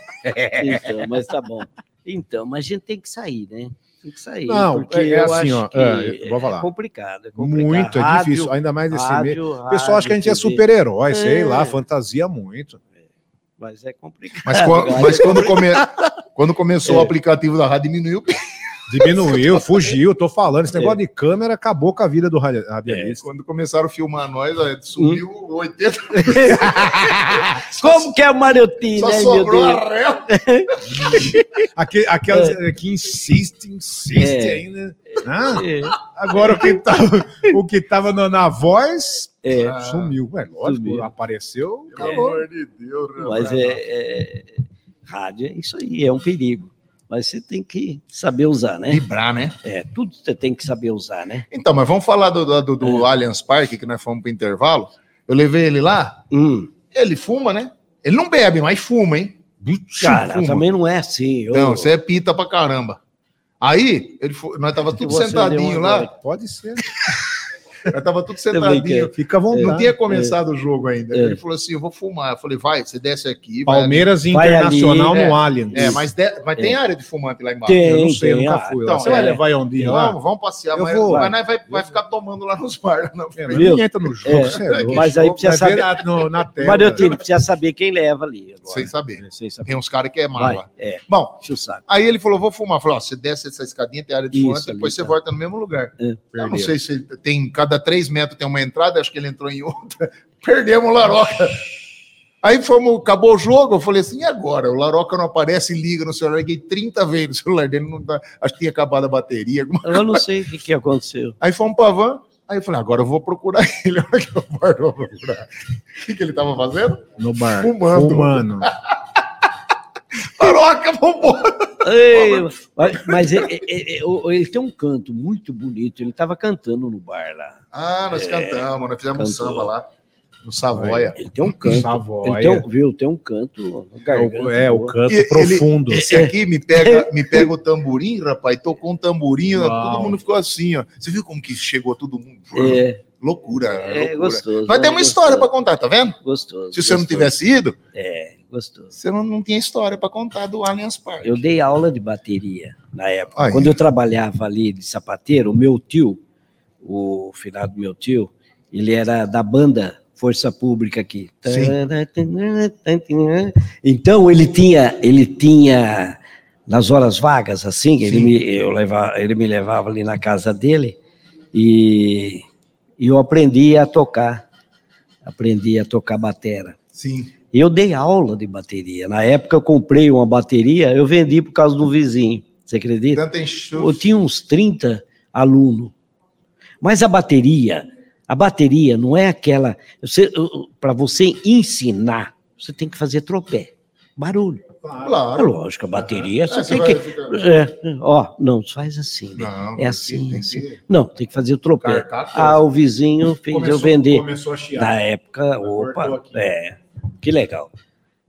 S4: Então, mas tá bom. Então, mas a gente tem que sair, né? Tem que sair.
S3: Não,
S4: porque
S3: é- é assim, ó, é, vou falar.
S4: é complicado. É complicado.
S3: muito, é
S4: Rádio,
S3: difícil, ainda mais nesse meio.
S4: rádio,
S3: O pessoal acha que a gente é super-herói, sei
S4: É.
S3: lá, fantasia muito.
S4: Mas é complicado.
S2: Mas, quando, mas quando, come- quando começou
S4: É.
S2: o aplicativo da rádio, diminuiu.
S3: Diminuiu, fugiu, tô falando. Esse negócio
S4: É.
S3: de câmera acabou com a vida do radi- radialista.
S2: Quando começaram a filmar nós, ó, subiu 80,
S4: Como que é o Mariotinho,
S2: só
S4: né, meu
S2: sobrou a réu.
S3: Aquele, aquelas eh, que insiste, insiste
S4: É.
S3: ainda. Ah,
S4: É,
S3: agora o que tava, o que tava na, na voz
S4: é,
S2: Ah,
S3: sumiu. Ué, lógico,
S4: Sumiu.
S3: apareceu,
S2: Pelo amor de Deus, né,
S4: mas é, é- rádio é isso aí, é um perigo. Mas você tem que saber usar, né?
S2: Vibrar, né?
S4: É, tudo você tem que saber usar, né?
S2: Então, mas vamos falar do, do, do Allianz Parque, que nós fomos pro intervalo. Eu levei ele lá,
S4: Hum,
S2: ele fuma, né? Ele não bebe, mas fuma, hein?
S4: cara,
S2: fuma.
S4: também não é assim. Eu,
S2: Não, você é pita pra caramba. Aí, ele foi- nós tava tudo
S4: Você
S2: sentadinho lá.
S4: doida.
S3: Pode ser.
S2: Mas tava tudo sentadinho.
S3: Fica à vontade.
S2: Não tinha começado o jogo ainda.
S4: É.
S2: Ele falou assim: eu vou fumar. Eu falei, vai, você desce aqui. vai
S3: Palmeiras
S4: Vai
S3: Internacional
S2: ali,
S3: no
S2: é.
S3: Allianz.
S2: É, mas, de- mas tem área de fumante lá embaixo.
S4: Tem.
S3: Eu não sei, eu nunca fui lá. Você
S2: então,
S3: vai
S2: é.
S3: levar ondinha lá?
S2: Vamos, vamos passear,
S3: Eu
S2: mas,
S3: vou.
S2: mas nós vai, vai ficar tomando lá nos bar. Não,
S3: É, mas ninguém entra no jogo.
S4: É,
S3: é
S4: mas aí precisa
S3: Vai
S4: saber.
S3: na, no- na tela.
S4: Mariotini, precisa saber quem leva ali. Agora.
S2: Sem saber. Tem uns caras que é
S4: Vai,
S2: mala.
S4: é,
S2: Bom,
S4: eu
S2: aí ele falou: vou fumar. Eu falei: ó, você desce essa escadinha, tem área de fumante, depois você
S4: tá.
S2: volta no mesmo lugar.
S4: É.
S2: Eu não sei se tem, cada três metros tem uma entrada, acho que ele entrou em outra. Perdemos o Laroca. Aí fomos, acabou o jogo, eu falei assim, e agora? O Laroca não aparece e liga no celular, liguei 30 vezes no celular dele, não tá, acho que tinha acabado a bateria. alguma-
S4: Eu não sei o que, que aconteceu.
S2: Aí fomos pra van, aí eu falei, agora eu vou procurar ele, olha que eu vou procurar. O que, que ele tava fazendo?
S3: No bar.
S2: Fumando.
S3: Fumando.
S2: Laroca, vambora!
S4: Ei, mas mas ele, ele- ele tem um canto muito bonito. Ele estava cantando no bar lá.
S2: Ah, nós cantamos, nós fizemos um
S4: cantou.
S2: samba lá, no Savoia.
S4: Ele tem um canto.
S3: Savoia.
S4: Ele tem um, viu? Tem um canto.
S3: É
S4: garganta
S3: o, é, canto
S2: E ele-
S3: profundo.
S2: Esse aqui me pega, me pega o tamborim, rapaz, tocou um tamborim,
S3: Uau.
S2: todo mundo ficou assim, ó. Você viu como que chegou todo mundo?
S4: É,
S2: Loucura,
S4: é
S2: loucura.
S4: gostoso.
S2: Nós
S4: é
S2: temos uma história para
S4: gostoso,
S2: contar, tá vendo?
S4: Gostoso.
S2: Se você não
S4: gostoso.
S2: tivesse ido,
S4: É, gostoso.
S2: você não, não tinha história para contar do Allianz Parque.
S4: Eu dei aula de bateria na época.
S2: Aí.
S4: Quando eu trabalhava ali de sapateiro, o meu tio, o finado meu tio, ele era da banda Força Pública aqui.
S2: Sim.
S4: Então ele tinha, ele tinha nas horas vagas assim, ele me, eu levava, ele me levava ali na casa dele e, e eu aprendi a tocar, aprendi a tocar batera.
S2: Sim.
S4: Eu dei aula de bateria. Na época eu comprei uma bateria, eu vendi por causa do vizinho. Você acredita? Eu tinha uns 30 alunos. Mas a bateria, a bateria não é aquela. Para você ensinar, você tem que fazer tropé, barulho. É
S2: Claro.
S4: lógico, a bateria
S2: Ah,
S4: você tem que.
S2: ficar-
S4: É, ó, não, faz assim. né?
S2: Não,
S4: É assim,
S2: tem
S4: assim.
S2: que
S4: Não, tem que fazer o tropé. Ah, o vizinho fez eu
S3: Começou-
S4: vender.
S3: Começou a chiar.
S4: Na época, opa, é, que legal.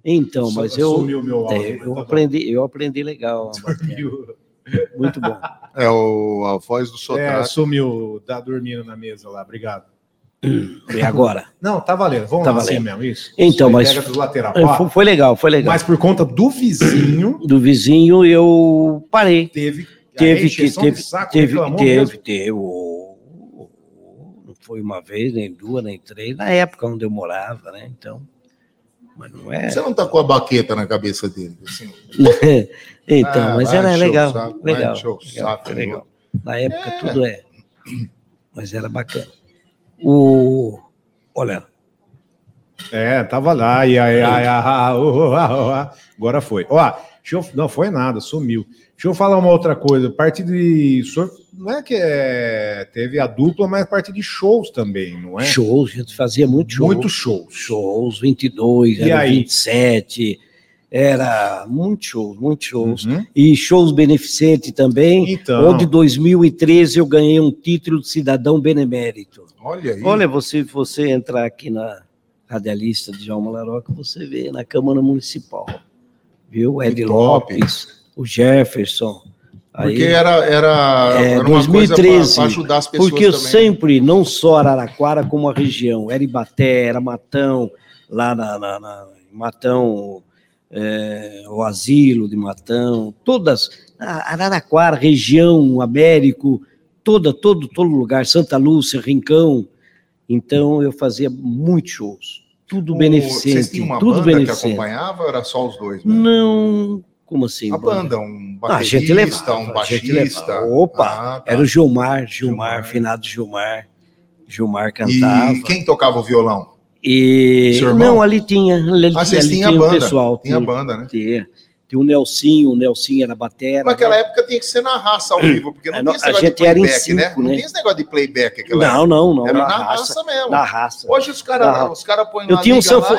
S4: Então, mas eu,
S3: Sumiu meu áudio.
S4: é, eu
S3: tá
S4: aprendi, eu aprendi legal. Muito bom.
S2: É o, a voz do
S3: É,
S2: sotaque.
S3: sumiu. Tá dormindo na mesa lá. Obrigado.
S4: E agora?
S3: Não, tá valendo. Vamos
S4: Tá
S3: lá assim
S4: valendo.
S3: mesmo, isso.
S4: Então, mas-
S3: Pega dos lateral.
S4: É, Foi, foi legal, foi legal.
S3: mas por conta do vizinho,
S4: Do vizinho eu parei.
S3: teve.
S4: Teve que teve,
S3: de saco,
S4: teve, teve, teve, não foi uma vez, nem duas, nem três, na época onde eu morava, né? Então, mas não é.
S2: Você não tá com a baqueta na cabeça dele? Assim,
S4: então,
S2: Ah,
S4: mas era legal,
S2: saco,
S4: legal,
S2: saco,
S4: legal. Na época
S2: É.
S4: tudo é, mas era bacana. O, olha,
S3: É, tava lá. E aí, ai, ai, ai, oh, oh, agora foi. Ó, deixa eu, não foi nada, sumiu. Deixa eu falar uma outra coisa. Parte de. Não é que é, teve a dupla, mas parte de shows também, não é?
S4: shows, a gente fazia muito show.
S3: Muito shows.
S4: shows, 22,
S3: E
S4: era
S3: aí?
S4: 27, era muito shows, muitos shows.
S3: Uhum.
S4: E shows beneficentes também,
S3: Então,
S4: onde em 2013 eu ganhei um título de cidadão benemérito.
S2: olha aí.
S4: Olha, você, você entrar aqui na radialista de João Laroca, você vê na Câmara Municipal, viu? O Ed. Lopes, o Jefferson.
S2: Porque
S4: Aí,
S2: era, era,
S4: É,
S2: era uma
S4: 2013,
S2: coisa para ajudar as pessoas
S4: porque eu
S2: também.
S4: sempre, não só Araraquara, como a região, era Ibaté, era Matão, lá na, na- na- Matão, é, o asilo de Matão, todas, Araraquara, região, Américo, toda, todo, todo lugar, Santa Lúcia, Rincão. Então eu fazia muitos shows, tudo
S2: O-
S4: beneficente,
S2: Vocês tinham uma
S4: tudo
S2: banda que acompanhava ou era só os dois? né?
S4: Não, como assim?
S2: A banda, um
S4: Ah, a gente
S2: baterista,
S4: levava,
S2: um baixista.
S4: Opa,
S2: Ah, tá.
S4: Era o Gilmar, Gilmar,
S2: Gilmar.
S4: finado Gilmar. Gilmar cantava.
S2: E quem tocava o violão?
S4: E não, ali tinha, ali,
S2: Ah,
S4: ali
S2: tinham
S4: tinha
S2: a
S4: o
S2: banda,
S4: pessoal.
S2: Tinha banda, né?
S4: Tinha, tinha o Nelsinho, o Nelsinho era batera.
S2: Naquela
S4: né?
S2: época tinha que ser na raça ao vivo, porque não
S4: É,
S2: tinha
S4: não,
S2: esse
S4: a
S2: negócio de playback, né?
S4: cinco,
S2: Não
S4: né?
S2: tinha esse negócio de playback aquela época.
S4: Não, não, não,
S2: Era
S4: na, raça,
S2: raça mesmo.
S4: Na raça.
S2: Hoje os caras cara põem
S4: Eu tinha um sanfo-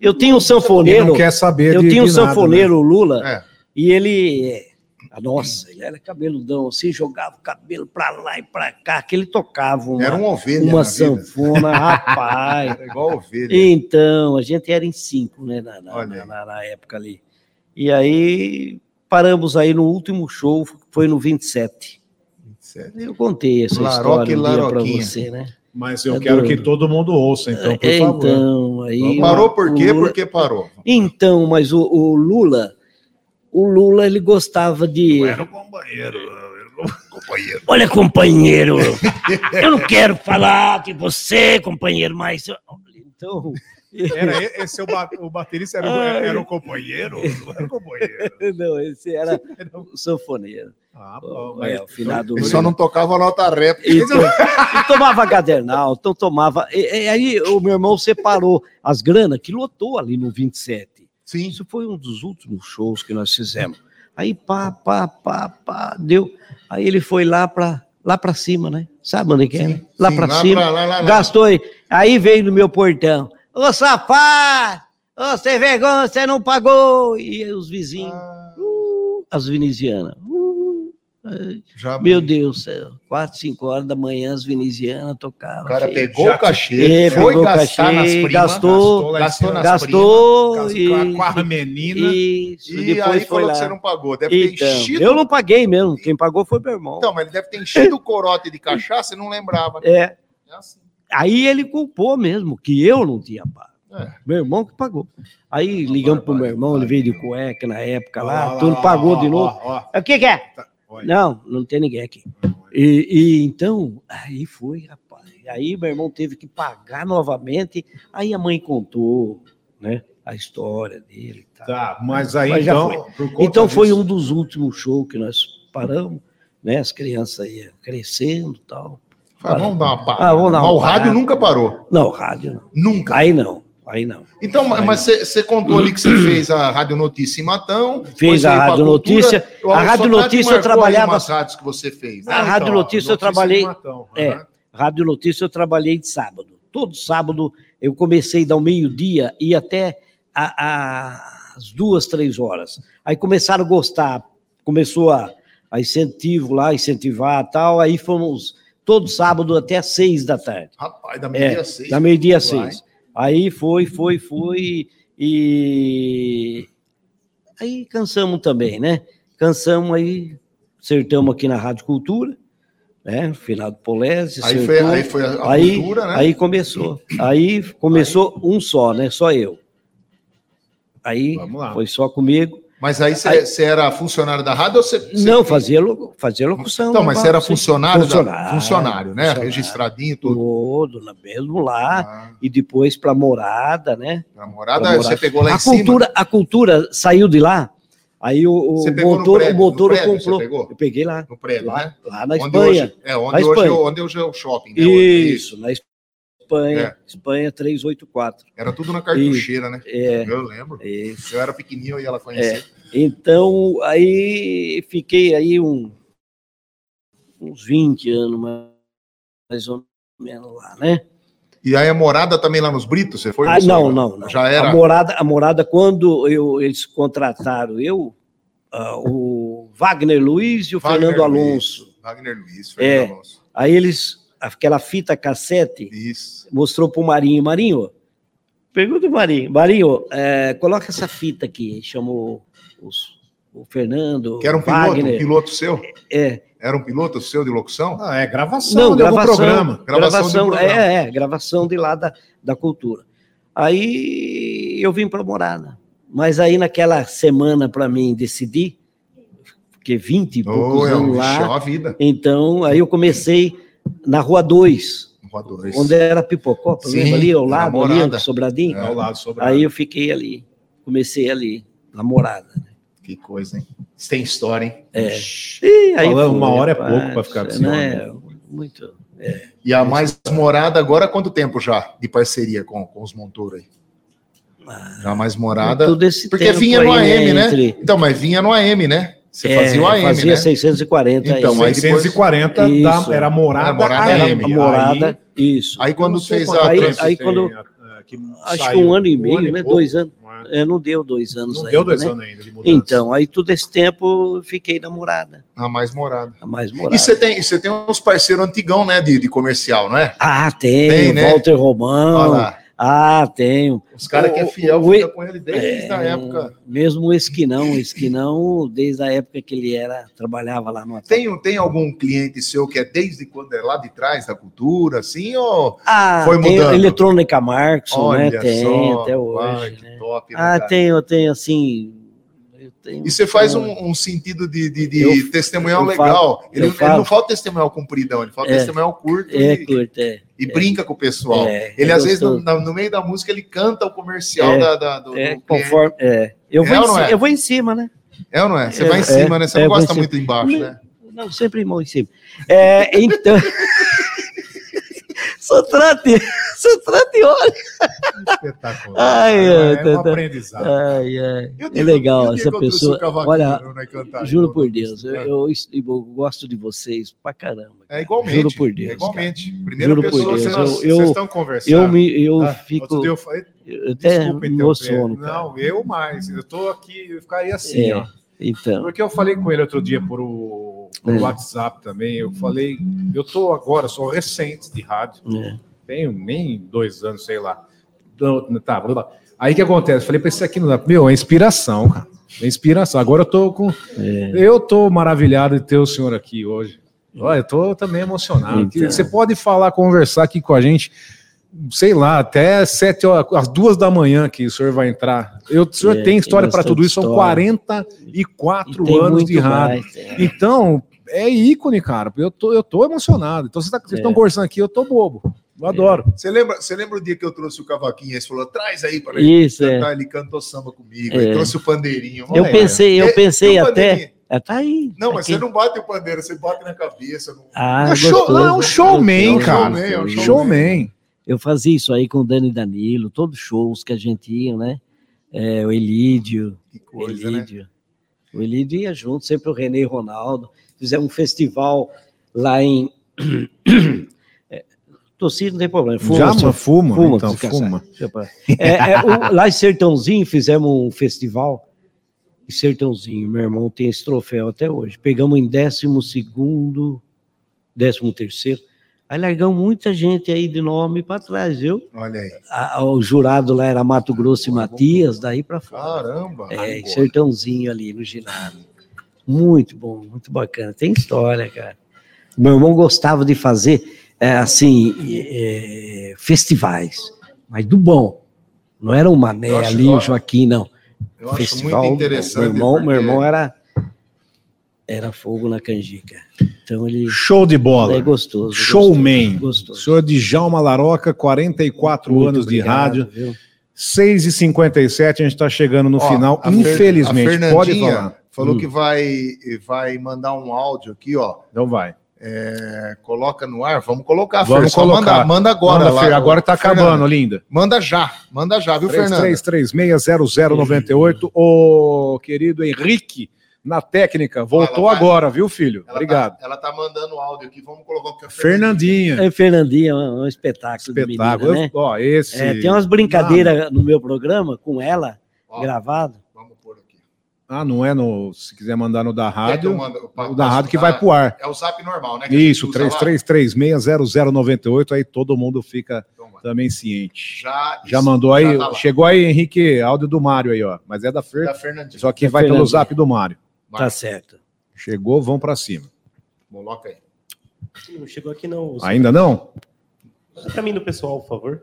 S4: Eu tinha um
S3: Ele
S4: sanfoneiro,
S3: não quer saber
S4: eu
S3: de,
S4: tinha um
S3: de nada, né?
S4: sanfoneiro, o Lula,
S2: É.
S4: e ele, é, nossa, ele era cabeludão, assim, jogava o cabelo pra lá e pra cá, que ele tocava uma,
S2: Era uma ovelha
S4: uma sanfona, rapaz.
S2: Era igual ovelha.
S4: Então, a gente era em cinco, né, na, na, na- na época ali. E aí, paramos aí no último show, foi no 27.
S2: Certo.
S4: Eu contei essa
S2: Laroca e
S4: história um dia pra você, né?
S3: Mas eu
S4: É
S3: quero
S4: doido.
S3: que todo mundo ouça, então, por favor.
S4: Então, aí.
S2: Parou por quê?
S4: Lula-
S2: Porque parou.
S4: Então, mas o, o Lula, o Lula, ele gostava de.
S3: Era o companheiro.
S2: Companheiro.
S4: Olha, companheiro, eu não quero falar de você, companheiro, mas. eu- Então,
S3: Era e- esse é o, ba- o baterista era, o-
S4: Ai.
S3: era o companheiro? Era o companheiro.
S4: não, esse era o sanfoneiro.
S3: Ah,
S4: O,
S3: bom,
S4: é,
S3: mas-
S4: o finado
S2: Ele só não tocava nota rap.
S4: Então, e tomava gadernal, então tomava. E, e aí o meu irmão separou as granas que lotou ali no 27.
S2: Sim.
S4: Isso foi um dos últimos shows que nós fizemos. Aí pá, pá, pá, pá, deu. Aí ele foi lá para lá para cima, né? Sabe onde que é?
S2: Sim,
S4: Lá para cima.
S2: pra- lá, lá, lá.
S4: Gastou aí. Aí veio no meu portão. Ô safado! Ô, sem vergonha, você não pagou! E os vizinhos,
S2: Ah,
S4: uh, as venezianas. uh, meu Deus do céu, quatro, cinco horas da manhã as venezianas tocavam.
S2: O cara
S4: Cheio.
S2: pegou
S3: Já
S2: o cachê,
S4: É,
S2: foi gastar
S4: cachê,
S2: nas primas,
S4: gastou,
S2: gastou nas
S4: gastou
S3: com,
S4: e,
S3: a- com a menina.
S4: isso,
S2: E
S4: depois
S2: aí
S4: foi
S2: falou
S4: lá.
S2: que você não pagou. Deve ter
S4: Então,
S2: enchido.
S4: eu não paguei mesmo, quem pagou foi meu irmão.
S2: Então, mas ele deve ter enchido o corote de cachaça e não lembrava. né?
S4: É,
S2: É assim.
S4: Aí ele culpou mesmo, que eu não tinha pago.
S2: É.
S4: Meu irmão que pagou. Aí ligamos pro meu irmão, ele veio de cueca na época lá,
S3: Ó,
S4: tudo pagou de novo.
S3: ó.
S4: O que que é?
S3: Tá.
S4: Não, não tem ninguém aqui. E, e então, aí foi, rapaz. Aí meu irmão teve que pagar novamente. Aí a mãe contou, né, a história dele. e tal.
S3: Tá, mas aí
S4: Mas
S3: então. conta
S4: Então foi
S3: disso-
S4: um dos últimos shows que nós paramos, né? As crianças aí crescendo e tal.
S2: Fala, vamos dar uma parada.
S4: Ah, vamos dar
S2: Mas
S4: uma
S2: o rádio nunca parou.
S4: Não, rádio não.
S2: Nunca.
S4: Aí não, aí não.
S2: Então, mas- mas você contou ali que você fez a Rádio Notícia em Matão.
S4: Fez a Rádio. Notícia.
S2: O
S4: A Rádio Notícia eu
S2: aí
S4: trabalhava-
S2: umas rádios que você fez. né?
S4: A Rádio Notícia eu trabalhei-
S3: Matão,
S4: É.
S3: aham.
S4: Rádio Notícia eu trabalhei de sábado. Todo sábado eu comecei dar o meio-dia e até a- a- às duas, três horas. Aí começaram a gostar, começou a, a incentivo lá, incentivar e tal. Aí fomos todo sábado até às seis da tarde.
S2: Rapaz, da meia seis.
S4: Da meio-dia seis. Aí foi, foi, foi. E aí cansamos também, né? Cansamos aí, acertamos aqui na Rádio Cultura, né? Final do Polese,
S2: Aí foi, aí foi a, a
S4: Aí-
S2: cultura, né?
S4: Aí começou. Aí começou um só, né? Só eu. Aí foi só comigo.
S2: Mas aí você era funcionário da rádio ou você.
S4: Não, fazia, lo- fazia locução.
S2: Então, mas você era
S4: sim.
S2: funcionário, da-
S4: Funcionário,
S2: funcionário, né?
S4: funcionário.
S2: Registradinho, tudo.
S4: Todo, mesmo lá.
S2: Ah,
S4: E depois para morada, né? Pra morar.
S2: você pegou lá em
S4: a
S2: cima.
S4: cultura, a cultura saiu de lá. Aí o, o motor,
S2: prédio,
S4: o motor
S2: prédio,
S4: comprou. Eu peguei lá,
S2: No prédio,
S4: lá,
S2: né?
S4: lá na
S2: Onde
S4: Espanha.
S2: hoje, é, onde,
S4: Na
S2: hoje,
S4: Espanha.
S2: onde hoje é o shopping, né?
S4: Isso, na Espanha.
S2: É.
S4: Espanha 384.
S2: Era tudo na cartucheira, né?
S4: É,
S2: Eu lembro.
S4: isso.
S2: Eu era pequenininho e ela conhecia.
S4: Então, aí fiquei aí um, uns 20 anos mais, ou menos lá, né?
S2: E aí a morada também lá nos Britos, você foi?
S4: Ah, não, não, não.
S2: Já era.
S4: A morada, a morada quando eu, eles contrataram eu, ah, o Wagner Luiz e o
S2: Wagner
S4: Fernando
S2: Luiz.
S4: Alonso.
S2: Wagner Luiz,
S4: É.
S2: Fernando Alonso.
S4: Aí eles, aquela fita cassete,
S2: Isso.
S4: mostrou pro Marinho. Marinho, pergunta o Marinho. Marinho, é, coloca essa fita aqui. Chamou os- o Fernando,
S2: Que era um piloto,
S4: Wagner.
S2: um piloto seu?
S4: É,
S2: Era um piloto seu de locução?
S3: Ah, é gravação
S4: não, gravação,
S3: programa.
S2: Gravação
S4: gravação,
S2: de programa.
S4: é, é, gravação de lá da, da cultura. Aí eu vim para Morada. Mas aí naquela semana para mim decidir, porque 20 e poucos
S2: Oh, é,
S4: anos
S2: um,
S4: lá,
S2: é
S4: então aí eu comecei na Rua 2,
S2: Rua dois.
S4: onde era Pipocopa,
S2: Sim,
S4: lembra ali ao lado, ali,
S2: Morada.
S4: no Sobradinho.
S2: É.
S3: Ao lado sobre
S4: Aí eu fiquei ali, comecei ali, na Morada.
S2: Que coisa, hein? Isso tem história, hein?
S4: É. E aí
S3: Falando uma hora é pouco pra ficar assim,
S4: né? Muito.
S2: E a mais morada agora, quanto tempo já de parceria com, com os Montoro aí? Já mais morada.
S4: Tudo esse
S2: Porque vinha no
S4: aí,
S2: AM, né?
S4: entre-
S2: Então, mas vinha no AM, né? Você
S4: É,
S2: fazia o AM,
S4: fazia
S2: né?
S4: 640
S2: Então,
S4: aí.
S2: aí depois-
S3: 640 da,
S4: Isso.
S3: era morada,
S2: Era morada
S3: AM.
S4: Morada, isso.
S2: Aí quando fez a
S4: aí-
S2: trans-
S4: aí quando-
S3: a- que
S4: Acho que
S3: saiu.
S4: um ano e meio,
S3: e
S4: né?
S3: pouco.
S4: Dois anos.
S3: É.
S4: É, não deu dois anos
S3: Não
S4: ainda,
S3: deu dois
S4: né?
S3: anos ainda de mudança.
S4: Então, aí todo esse tempo eu fiquei namorada,
S2: a mais morada.
S4: a mais
S2: E
S4: morada.
S2: você tem, você tem uns parceiros antigão, né? De, de comercial, não é?
S4: Ah, tem,
S2: Tem, né?
S4: Walter
S2: Olha
S4: Romão,
S2: lá.
S4: Ah, tenho.
S2: Os caras que é
S4: O-
S2: fiel
S4: o-
S2: fica com ele desde a
S4: É,
S2: época.
S4: Mesmo o Esquinão, o Esquinão, desde a época que ele era, trabalhava lá no
S2: Tem, tem algum cliente seu que é desde quando é lá de trás da cultura, assim, ou...
S4: Ah,
S2: Foi
S4: tem
S2: mudando.
S4: Eletrônica Markson, né?
S2: Olha
S4: Tem,
S2: só,
S4: até hoje. né?
S2: top, né,
S4: Ah,
S2: cara?
S4: tenho, eu tenho assim. Tenho-
S2: E você faz um, um sentido de, de, de
S4: Eu-
S2: testemunhal
S4: eu
S2: legal. ele,
S4: eu
S2: ele
S4: falo.
S2: não fala testemunhal compridão, ele fala
S4: É.
S2: testemunhal curto
S4: É,
S2: e,
S4: curto, é.
S2: e brinca com o pessoal.
S4: É,
S2: ele,
S4: é
S2: às vezes, no, no meio da música, ele canta o comercial
S4: É,
S2: da, da- do,
S4: É,
S2: do
S4: conforme. É. Eu, vou
S2: É
S4: em
S2: ou não
S4: ci-
S2: é?
S4: eu vou em cima, né?
S2: É ou não é? Você
S4: É,
S2: vai em
S4: é,
S2: cima, né? Você
S4: é,
S2: não
S4: vou em
S2: gosta muito embaixo, né?
S4: Não, sempre mão em cima. É, então. Só trate, só trate, olha.
S3: Espetacular.
S4: Ai,
S3: é,
S4: ai,
S3: um aprendizado.
S4: Ai, ai. É
S2: dia- e
S4: legal essa pessoa. Olha,
S2: é cantar,
S4: Juro por Deus, eu,
S2: é.
S4: eu, eu gosto de vocês pra caramba.
S2: É igualmente.
S4: Juro por Deus,
S2: é igualmente. Primeira
S4: Juro
S2: pessoa que
S3: Vocês, estão conversando.
S4: Eu me, eu
S3: Ah,
S4: fico,
S3: eu falei,
S4: eu até
S3: desculpa, então,
S4: emociono. Cara.
S3: Não, eu mais. Eu tô aqui, eu ficaria assim,
S4: É.
S3: ó.
S4: Então,
S3: Porque eu falei com ele outro dia por, o, por
S4: É.
S3: WhatsApp também. Eu falei, eu tô agora, sou recente de rádio,
S4: é,
S3: tenho nem dois anos, sei lá. Tá, aí que acontece? Falei pra esse aqui, não dá. meu, é inspiração, cara. É inspiração. Agora eu tô com.
S4: é,
S3: Eu tô maravilhado de ter o senhor aqui hoje. Olha, eu tô também emocionado.
S4: Então.
S3: Você pode falar, conversar aqui com a gente, sei lá, até sete horas, às duas da manhã que o senhor vai entrar. Eu, o senhor
S4: É,
S3: tem história para tudo isso, são
S4: bastante história.
S3: 44
S4: e
S3: anos de rádio.
S4: mais, é.
S3: Então, é ícone, cara. Eu tô, eu tô emocionado. Então, vocês tá- estão
S4: É.
S3: conversando aqui, eu tô bobo. Eu adoro.
S2: Você lembra, você lembra o dia que eu trouxe o cavaquinho? Ele falou, traz aí para
S4: Isso, é.
S2: cantar. Ele cantou samba comigo,
S4: É.
S2: ele trouxe o pandeirinho.
S4: Eu
S2: Olha,
S4: pensei, eu
S2: é,
S4: pensei
S2: e
S4: até. É, tá aí.
S2: Não, mas
S4: aqui.
S2: você não bate o pandeiro, você bate na cabeça. Não...
S4: Ah,
S3: É, show- não, é um showman, cara.
S2: Showman, é um
S4: gostoso.
S3: Showman.
S4: Eu fazia isso aí com o Dani Danilo, todos os shows que a gente ia, né? É, o Elídio,
S2: Que
S4: o
S2: coisa, né?
S4: Elídio. O Elídio ia junto, sempre o René e Ronaldo. Fizemos um festival lá em. É, Tossir não tem problema. Fuma,
S3: Já, fuma,
S4: Fuma,
S3: então, fuma.
S4: É, é, o- lá em Sertãozinho fizemos um festival. Em Sertãozinho, meu irmão tem esse troféu até hoje. Pegamos em 12, 13 terceiro. Aí largamos muita gente aí de nome para trás, viu?
S2: Olha aí.
S4: A- o jurado lá era Mato Grosso e Matias, daí para fora.
S2: Caramba.
S4: É. Sertãozinho ali no ginásio. Muito bom, muito bacana. Tem história, cara. Meu irmão gostava de fazer, é, assim, é, festivais, mas do bom. Não era o Mané
S2: acho-
S4: ali, o Joaquim, não.
S2: Eu acho
S4: Festival,
S2: muito interessante.
S4: Meu irmão, meu
S2: porque-
S4: irmão era, era fogo na canjica. Então ele
S3: Show de bola.
S4: é gostoso.
S3: Showman.
S4: Gostoso.
S3: Senhor Djalma Laroca, 44
S4: Muito
S3: anos de
S4: obrigado,
S3: rádio.
S4: viu?
S3: 6h57, a gente está chegando no
S2: Ó,
S3: final.
S2: a Fer-
S3: Infelizmente,
S2: a
S3: pode falar.
S2: Falou
S3: Hum.
S2: que vai, vai mandar um áudio aqui, ó.
S3: Então vai.
S2: É, coloca no ar. Vamos colocar, Fer.
S3: Vamos
S2: Só
S3: colocar.
S2: Manda, manda agora.
S3: Manda,
S2: lá,
S3: Fer, agora tá
S2: Fernando.
S3: acabando, linda.
S2: Manda já. Manda já, viu, Fernando?
S3: 33360098. O querido Henrique, na técnica, voltou
S2: vai-
S3: agora, viu, filho?
S2: Ela
S3: Obrigado.
S2: Tá, ela tá mandando áudio aqui. Vamos colocar o que a
S3: Fernandinha.
S4: É, Fernandinha, é um, um espetáculo,
S3: Espetáculo.
S4: menina, né?
S3: Ó, esse.
S4: É, tem umas brincadeiras no meu programa com ela,
S2: Ó,
S4: gravado.
S2: Vamos pôr aqui.
S3: Ah, não é no. Se quiser mandar no da rádio.
S2: Mando-
S3: O da rádio que vai pro ar.
S2: É o zap normal, né?
S3: Isso,
S2: usa lá?
S3: 33360098. Aí todo mundo fica
S2: Então vai.
S3: também ciente.
S2: Já,
S3: Já mandou aí?
S2: tá
S3: chegou aí, Henrique, áudio do Mário aí, ó. Mas é da Fer.
S2: Da Fernandinha.
S3: Só que
S4: Da
S3: vai pelo
S4: Fernandinha.
S3: zap do Mário.
S2: Vai.
S4: Tá certo.
S3: Chegou, vão pra cima.
S2: Coloca aí.
S5: Não chegou aqui não.
S3: Ainda não?
S5: Manda Pra mim no pessoal, por favor.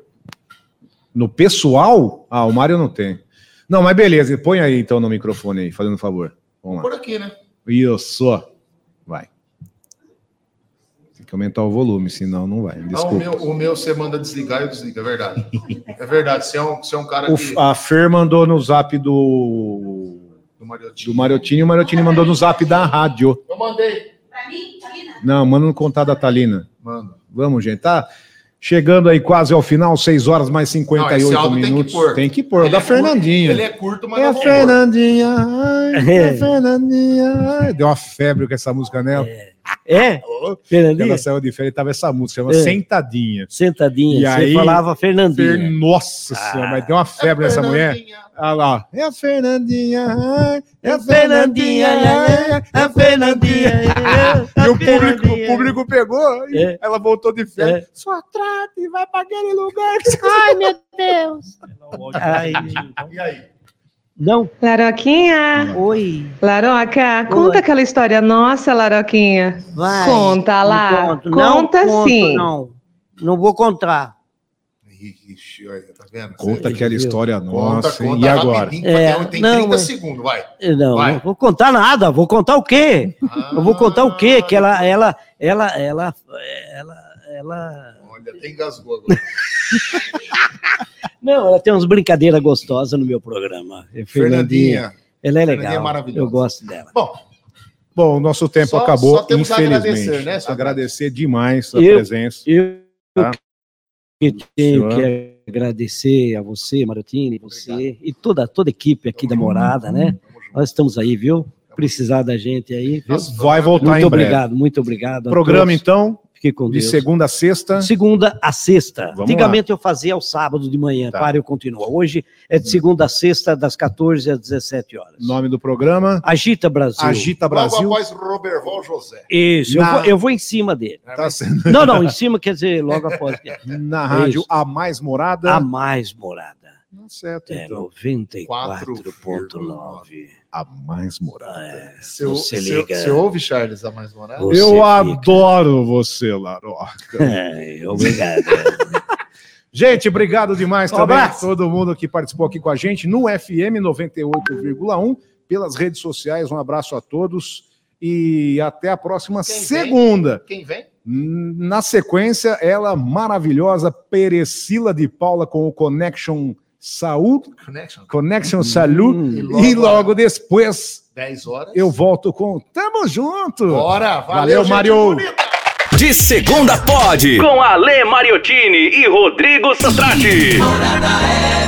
S3: No pessoal? Ah, o Mário não tem. Não, mas beleza. Põe aí então no microfone aí, fazendo um favor. Vamos lá.
S2: Por aqui, né?
S3: Isso. Vai. Tem que aumentar o volume, senão não vai.
S2: Ah, o,
S3: Desculpa.
S2: meu, o meu você manda desligar e eu desligo, é verdade. É verdade. Você é um, você é um cara
S3: O-
S2: que,
S3: a Fer mandou no zap do,
S2: do Mariotinho.
S3: do Mariotinho e o Mariotinho mandou no zap da rádio.
S2: Eu mandei.
S1: Pra mim, Talina?
S3: Não, manda no contar da Talina.
S2: Mano.
S3: Vamos, gente. Tá chegando aí quase ao final, 6 horas mais
S2: Não, esse
S3: 58
S2: áudio tem que
S3: minutos.
S2: pôr.
S3: Tem que pôr.
S2: Ele
S3: da
S2: é curto-
S3: Fernandinha.
S2: Ele é curto, mas
S3: É a
S2: não.
S3: Fernandinha, ai, é a Fernandinha. ai. Deu uma febre com essa música nela.
S4: É?
S3: Quando
S4: Fernandinha?
S3: ela saiu de férias, tava essa música, chama
S4: É.
S3: Sentadinha.
S4: Sentadinha.
S3: E
S4: Você
S3: aí,
S4: falava Fernandinha.
S3: Fer... Nossa senhora,
S4: Ah.
S3: mas deu uma febre nessa mulher.
S2: Fernandinha.
S3: Olha lá. É a Fernandinha, é a
S4: É Fernandinha, é a Fernandinha. é
S3: E
S4: a
S3: o público, o
S4: Fernandinha.
S3: público pegou, e
S4: É.
S3: ela voltou de férias.
S4: É.
S3: Só trata e vai pra aquele lugar.
S1: Ai, meu Deus.
S4: Ai,
S2: E aí?
S4: Não.
S6: Laroquinha,
S4: Oi.
S6: Laroca, conta
S4: Oi.
S6: aquela história nossa, Laroquinha.
S7: Vai.
S6: Conta lá.
S7: Não conto. Não
S6: Conta
S7: conto,
S6: sim.
S7: Não, não vou contar.
S2: Ixi, olha, tá vendo?
S3: Conta aquela história
S2: Conta,
S3: nossa.
S2: conta
S3: e agora?
S7: É,
S2: tem-
S7: não,
S2: 30
S7: mas-
S2: segundos, vai.
S4: Não,
S2: Vai.
S4: não vou contar nada. Vou contar o quê? Eu vou contar o quê? Que ela, ela, ela, ela, ela, ela.
S2: Olha, até engasgou agora.
S4: Não, ela tem umas brincadeiras gostosas no meu programa. É Fernandinha.
S2: Fernandinha.
S4: Ela é
S2: Fernandinha é
S4: legal.
S2: maravilhosa.
S4: Eu gosto dela.
S2: Bom,
S3: Bom, o nosso tempo
S2: Só-
S3: acabou,
S2: só temos
S3: infelizmente.
S2: agradecer, né, seu
S3: Agradecer demais a
S4: Eu-
S3: presença.
S4: Eu
S3: Tá.
S4: que tenho
S3: Senhor.
S4: que agradecer a você, Marotini, você e toda, toda a equipe aqui da Morada, né? Nós estamos aí, viu? Precisar da gente aí, viu?
S3: Vai voltar
S4: Muito
S3: em breve.
S4: obrigado, muito obrigado.
S3: Programa,
S4: todos.
S3: então,
S4: Fique com
S3: de
S4: Deus.
S3: segunda a sexta.
S4: Segunda a sexta.
S3: Vamos
S4: Antigamente eu fazia aos sábados de manhã,
S3: Tá.
S4: para eu continuar. Hoje é de segunda a sexta, das 14 às 17 horas.
S3: Nome do programa,
S4: Agita Brasil.
S3: Agita
S2: logo
S3: Brasil.
S2: após Roberval José.
S4: Isso, eu,
S3: Na-
S4: vou, eu vou em cima dele.
S3: Tá sendo
S4: Não, não, em cima quer dizer logo após.
S3: na rádio
S4: Isso.
S3: A Mais Morada.
S4: A mais morada.
S3: Tá certo,
S4: É
S3: então.
S4: 94.9.
S3: A Mais Morada.
S4: É,
S2: Você,
S4: você
S2: você-
S4: liga.
S2: você ouve, Charles, a mais morada?
S4: Você
S3: Eu
S4: fica.
S3: adoro você, Laroca.
S4: É, obrigado.
S3: Gente, obrigado demais
S4: Um
S3: também a
S4: abraço.
S3: todo mundo que participou aqui com a gente no FM 98,1 pelas redes sociais. Um abraço a todos e até a próxima
S2: Quem vem?
S3: segunda.
S2: Quem vem?
S3: Na sequência, ela maravilhosa Perecila de Paula com o Connection Saúde,
S2: Connection.
S3: Connection Saúde.
S4: Hum,
S3: E logo depois
S2: 10 horas.
S3: eu volto com Tamo Junto.
S2: Bora, valeu,
S3: Valeu,
S2: bonita.
S8: De segunda pode.
S9: Com Ale Mariottini e Rodrigo Satrati.
S8: Morada